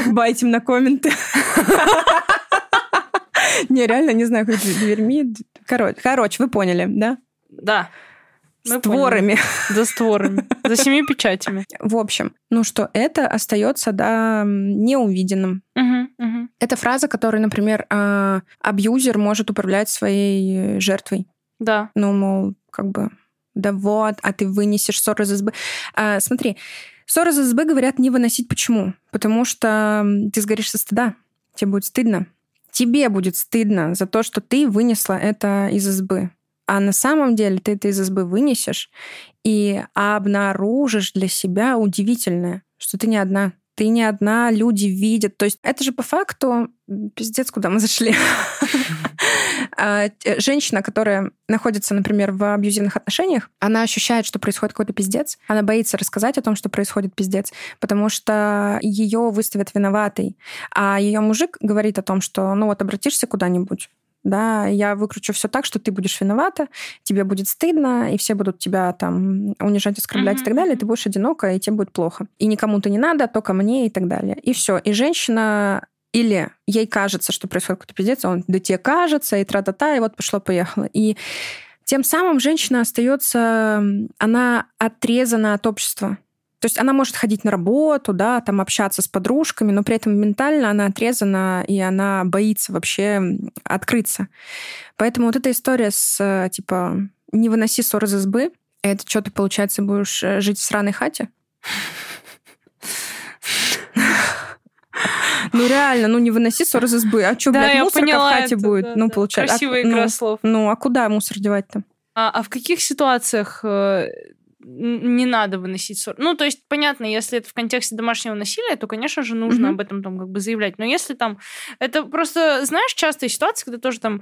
Байтим на комменты. Не, реально, не знаю, как дверьми. Короче, короче, вы поняли, да? Да. Мы творами. За створами. За семи печатями. В общем, ну что, это остается, да, неувиденным. Это фраза, которой, например, а, абьюзер может управлять своей жертвой. Да. Ну, мол, как бы, да вот, а ты вынесешь ссор из избы. А, смотри, ссор из избы говорят не выносить. Почему? Потому что ты сгоришь со стыда. Тебе будет стыдно. Тебе будет стыдно за то, что ты вынесла это из избы. А на самом деле ты это из избы вынесешь и обнаружишь для себя удивительное, что ты не одна. Ты не одна, люди видят. То есть это же по факту пиздец, куда мы зашли. А, т- Женщина, которая находится, например, в абьюзивных отношениях, она ощущает, что происходит какой-то пиздец. Она боится рассказать о том, что происходит пиздец, потому что ее выставят виноватой. А ее мужик говорит о том, что ну вот обратишься куда-нибудь, да, я выкручу все так, что ты будешь виновата, тебе будет стыдно, и все будут тебя там унижать, оскорблять и так далее, ты будешь одинока, и тебе будет плохо. И никому то не надо, только мне и так далее. И все. И женщина или ей кажется, что происходит какой-то пиздец, а он, да тебе кажется, и тра-та-та, и вот пошло-поехало. И тем самым женщина остается, она отрезана от общества. То есть она может ходить на работу, да, там общаться с подружками, но при этом ментально она отрезана, и она боится вообще открыться. Поэтому вот эта история с, э, типа, не выноси ссор из избы, это что, ты, получается, будешь э, жить в сраной хате? Ну реально, ну не выноси ссор из избы. А что, Да, блядь, мусорка поняла в хате это, будет? да, ну, да. получается. а- Красивая ну, игра слов. Ну, а куда мусор девать-то? А, а в каких ситуациях э, не надо выносить ссор? Ну, то есть, понятно, если это в контексте домашнего насилия, то, конечно же, нужно Мгм. об этом там как бы заявлять. Но если там... Это просто, знаешь, частая ситуация, когда тоже там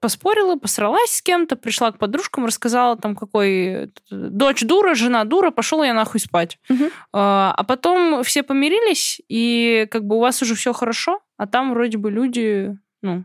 поспорила, посралась с кем-то, пришла к подружкам, рассказала там, какой дочь дура, жена дура, пошел я нахуй спать. А а потом все помирились, и как бы у вас уже все хорошо, а там вроде бы люди, ну,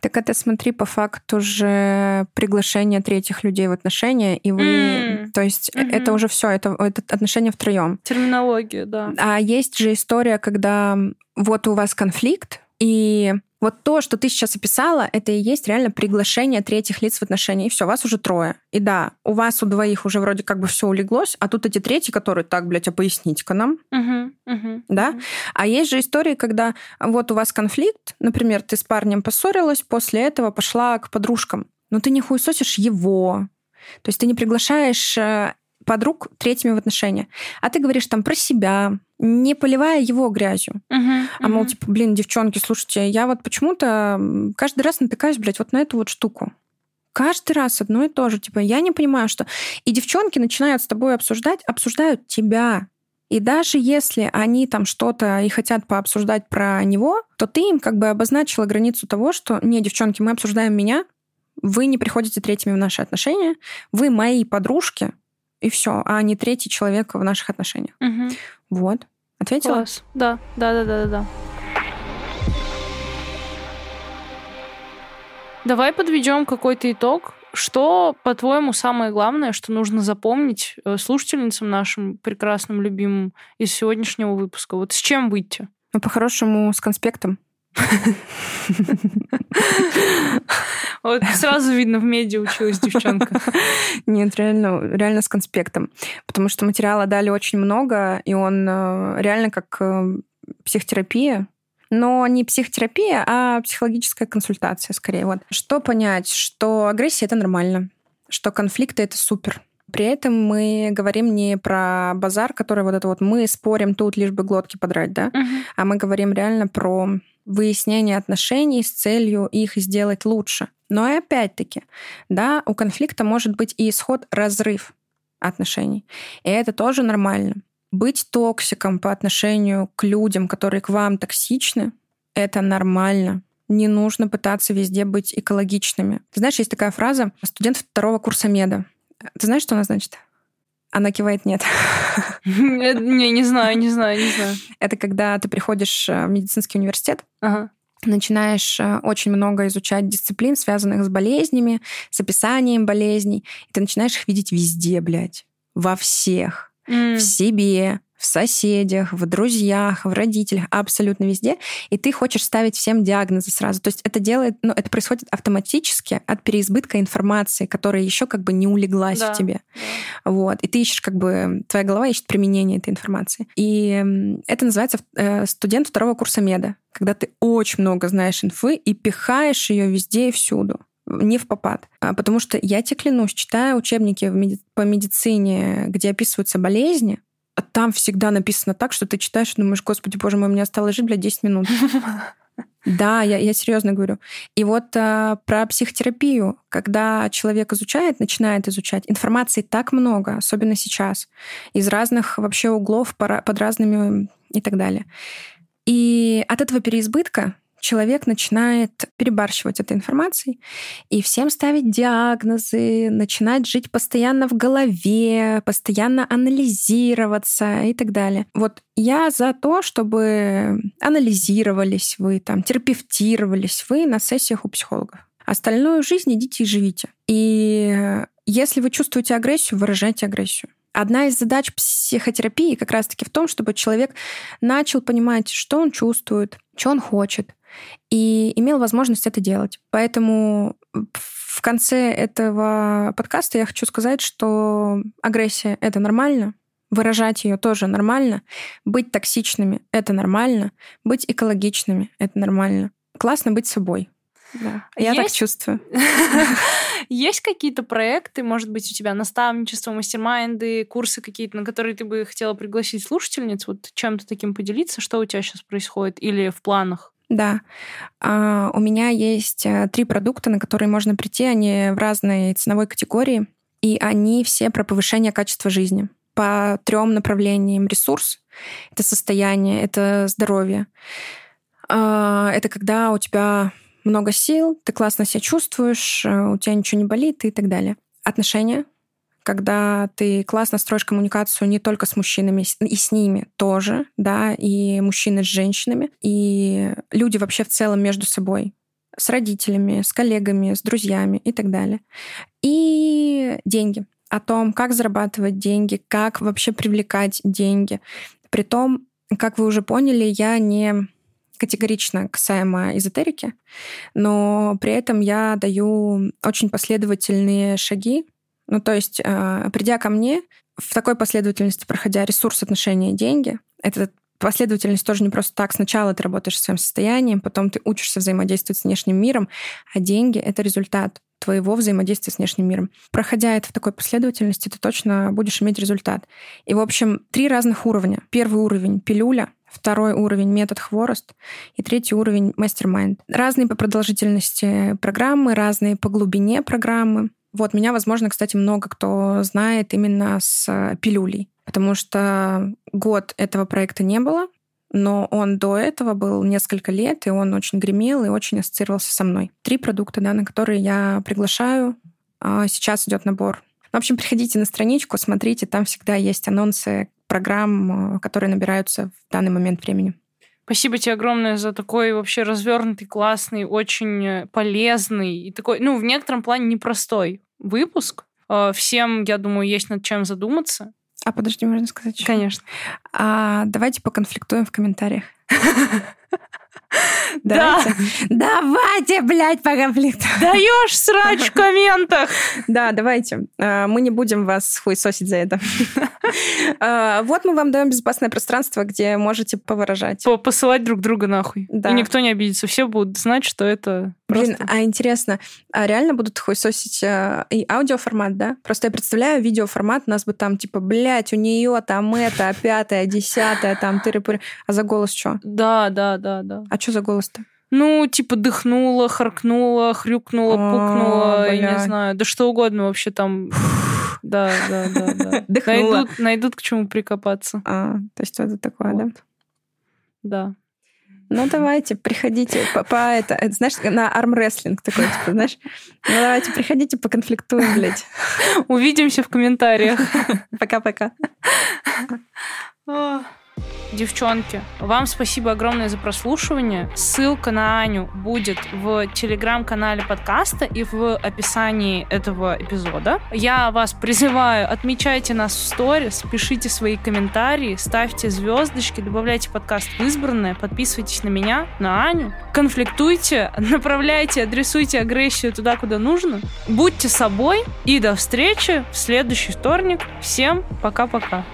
Так это, смотри, по факту же приглашение третьих людей в отношения, и вы... М. То есть Мгм. это уже все, это, это отношения втроем. терминология, да. А есть же история, когда вот у вас конфликт, и вот то, что ты сейчас описала, это и есть реально приглашение третьих лиц в отношения. И все, вас уже трое. И да, у вас у двоих уже вроде как бы все улеглось, а тут эти третьи, которые так, блядь, а поясните-ка нам, Мгм, мгм, да? мгм. А есть же истории, когда вот у вас конфликт, например, ты с парнем поссорилась, после этого пошла к подружкам, но ты не хуесосишь его. То есть ты не приглашаешь э, подруг третьими в отношения, а ты говоришь там про себя, не поливая его грязью. Мгм, А мол, мгм. типа, блин, девчонки, слушайте, я вот почему-то каждый раз натыкаюсь, блядь, вот на эту вот штуку. Каждый раз одно и то же. Типа, я не понимаю, что... И девчонки начинают с тобой обсуждать, обсуждают тебя. И даже если они там что-то и хотят пообсуждать про него, то ты им как бы обозначила границу того, что не, девчонки, мы обсуждаем меня, вы не приходите третьими в наши отношения, вы мои подружки, и все, а не третий человек в наших отношениях. Мгм. Вот. Ответила? Класс. Да, да, да, да, да, да. Давай подведем какой-то итог. Что, по-твоему, самое главное, что нужно запомнить э, слушательницам нашим прекрасным, любимым из сегодняшнего выпуска? Вот с чем выйти? Ну, по-хорошему, с конспектом. Вот сразу видно, в медиа училась девчонка. Нет, реально, реально с конспектом. Потому что материала дали очень много, и он э, реально как э, психотерапия. Но не психотерапия, а психологическая консультация скорее. Вот. Что понять? Что агрессия — это нормально. Что конфликты — это супер. При этом мы говорим не про базар, который вот это вот мы спорим тут, лишь бы глотки подрать, да? Мгм. а мы говорим реально про выяснение отношений с целью их сделать лучше. Но и опять-таки, да, у конфликта может быть и исход разрыв отношений. И это тоже нормально. Быть токсиком по отношению к людям, которые к вам токсичны, это нормально. не нужно пытаться везде быть экологичными. Ты знаешь, есть такая фраза «студент второго курса меда». Ты знаешь, что она значит? Она кивает «нет». Не, не знаю, не знаю, не знаю. Это когда ты приходишь э, в медицинский университет, Ага. Начинаешь э, очень много изучать дисциплин, связанных с болезнями, с описанием болезней, и ты начинаешь их видеть везде, блядь. Во всех. М, В себе, в соседях, в друзьях, в родителях, абсолютно везде. И ты хочешь ставить всем диагнозы сразу. То есть это делает, ну, это происходит автоматически от переизбытка информации, которая еще как бы не улеглась Да. в тебе. да. Вот. И ты ищешь как бы... Твоя голова ищет применение этой информации. И это называется э, студент второго курса меда, когда ты очень много знаешь инфы и пихаешь ее везде и всюду не в попад. А, Потому что я тебе клянусь, читая учебники меди- по медицине, где описываются болезни, там всегда написано так, что ты читаешь и думаешь, господи, боже мой, мне осталось жить, блядь, 10 минут. Да, я, я серьезно говорю. И вот а, про психотерапию, когда человек изучает, начинает изучать, информации так много, особенно сейчас, из разных вообще углов, под разными и так далее. И от этого переизбытка человек начинает перебарщивать этой информацией и всем ставить диагнозы, начинать жить постоянно в голове, постоянно анализироваться и так далее. Вот я за то, чтобы анализировались вы, там, терапевтировались вы на сессиях у психологов. Остальную жизнь идите и живите. И если вы чувствуете агрессию, выражайте агрессию. Одна из задач психотерапии как раз-таки в том, чтобы человек начал понимать, что он чувствует, что он хочет, и имел возможность это делать. Поэтому в конце этого подкаста я хочу сказать, что агрессия — это нормально, выражать ее тоже нормально, быть токсичными — это нормально, быть экологичными — это нормально. Классно быть собой. Да. Я так Есть- чувствую. Есть какие-то проекты, может быть, у тебя наставничество, мастер-майнды, курсы какие-то, на которые ты бы хотела пригласить слушательниц, вот чем-то таким поделиться, что у тебя сейчас происходит или в планах? Да. А, У меня есть э, три продукта, на которые можно прийти. Они в разной ценовой категории. И они все про повышение качества жизни по трем направлениям. Ресурс — это состояние, это здоровье. А, Это когда у тебя много сил, ты классно себя чувствуешь, э, у тебя ничего не болит и так далее. Отношения когда ты классно строишь коммуникацию не только с мужчинами, и с ними тоже, да, и мужчины с женщинами, и люди вообще в целом между собой, с родителями, с коллегами, с друзьями и так далее. И деньги. О том, как зарабатывать деньги, как вообще привлекать деньги. Притом, как вы уже поняли, я не категорично касаемо эзотерики, но при этом я даю очень последовательные шаги, ну, то есть, э, придя ко мне, в такой последовательности, проходя ресурс, отношения, деньги, эта последовательность тоже не просто так. Сначала ты работаешь со своим состоянием, потом ты учишься взаимодействовать с внешним миром, а деньги — это результат твоего взаимодействия с внешним миром. Проходя это в такой последовательности, ты точно будешь иметь результат. И, в общем, три разных уровня. Первый уровень — пилюля, второй уровень — метод хворост, и третий уровень — мастер-майнд. Разные по продолжительности программы, разные по глубине программы. Вот меня, возможно, кстати, много кто знает именно с э, пилюлей, потому что год этого проекта не было, но он до этого был несколько лет, и он очень гремел и очень ассоциировался со мной. Три продукта, да, на которые я приглашаю. А Сейчас идет набор. В общем, приходите на страничку, смотрите, там всегда есть анонсы программ, э, которые набираются в данный момент времени. Спасибо тебе огромное за такой вообще развернутый, классный, очень э, полезный и такой, ну, в некотором плане непростой выпуск. Э, Всем, я думаю, есть над чем задуматься. А подожди, можно сказать? ещё? Конечно. А, давайте поконфликтуем в комментариях. Да. Давайте. Давайте, блядь, поконфликтуем. Даешь срач в комментах! Да, давайте. А, Мы не будем вас хуесосить за это. А, Вот мы вам даем безопасное пространство, где можете повыражать. По- Посылать друг друга нахуй. Да. И никто не обидится. Все будут знать, что это Блин, просто... а интересно, а реально будут хуесосить а, и аудиоформат, да? Просто я представляю видеоформат, у нас бы там типа, блядь, у нее там это, пятое, десятое, там тыры А за голос что? Да, да, да, да. А что за голос-то? Ну, типа дыхнула, харкнула, хрюкнула, А, пукнула, я не знаю, да что угодно вообще там. Да, да, да, да. Дыхнула. Найдут, найдут к чему прикопаться. А, то есть это такое, да? Да. Ну, давайте, приходите по, по это, знаешь, на армрестлинг такой, типа, знаешь, ну, давайте, приходите, поконфликтуем, блядь. Увидимся в комментариях. Пока-пока. Девчонки, вам спасибо огромное за прослушивание. Ссылка на Аню будет в телеграм-канале подкаста и в описании этого эпизода. Я вас призываю, отмечайте нас в сторис, пишите свои комментарии, ставьте звездочки, добавляйте подкаст в избранное, подписывайтесь на меня, на Аню, конфликтуйте, направляйте, адресуйте агрессию туда, куда нужно. Будьте собой и до встречи в следующий вторник. Всем пока-пока.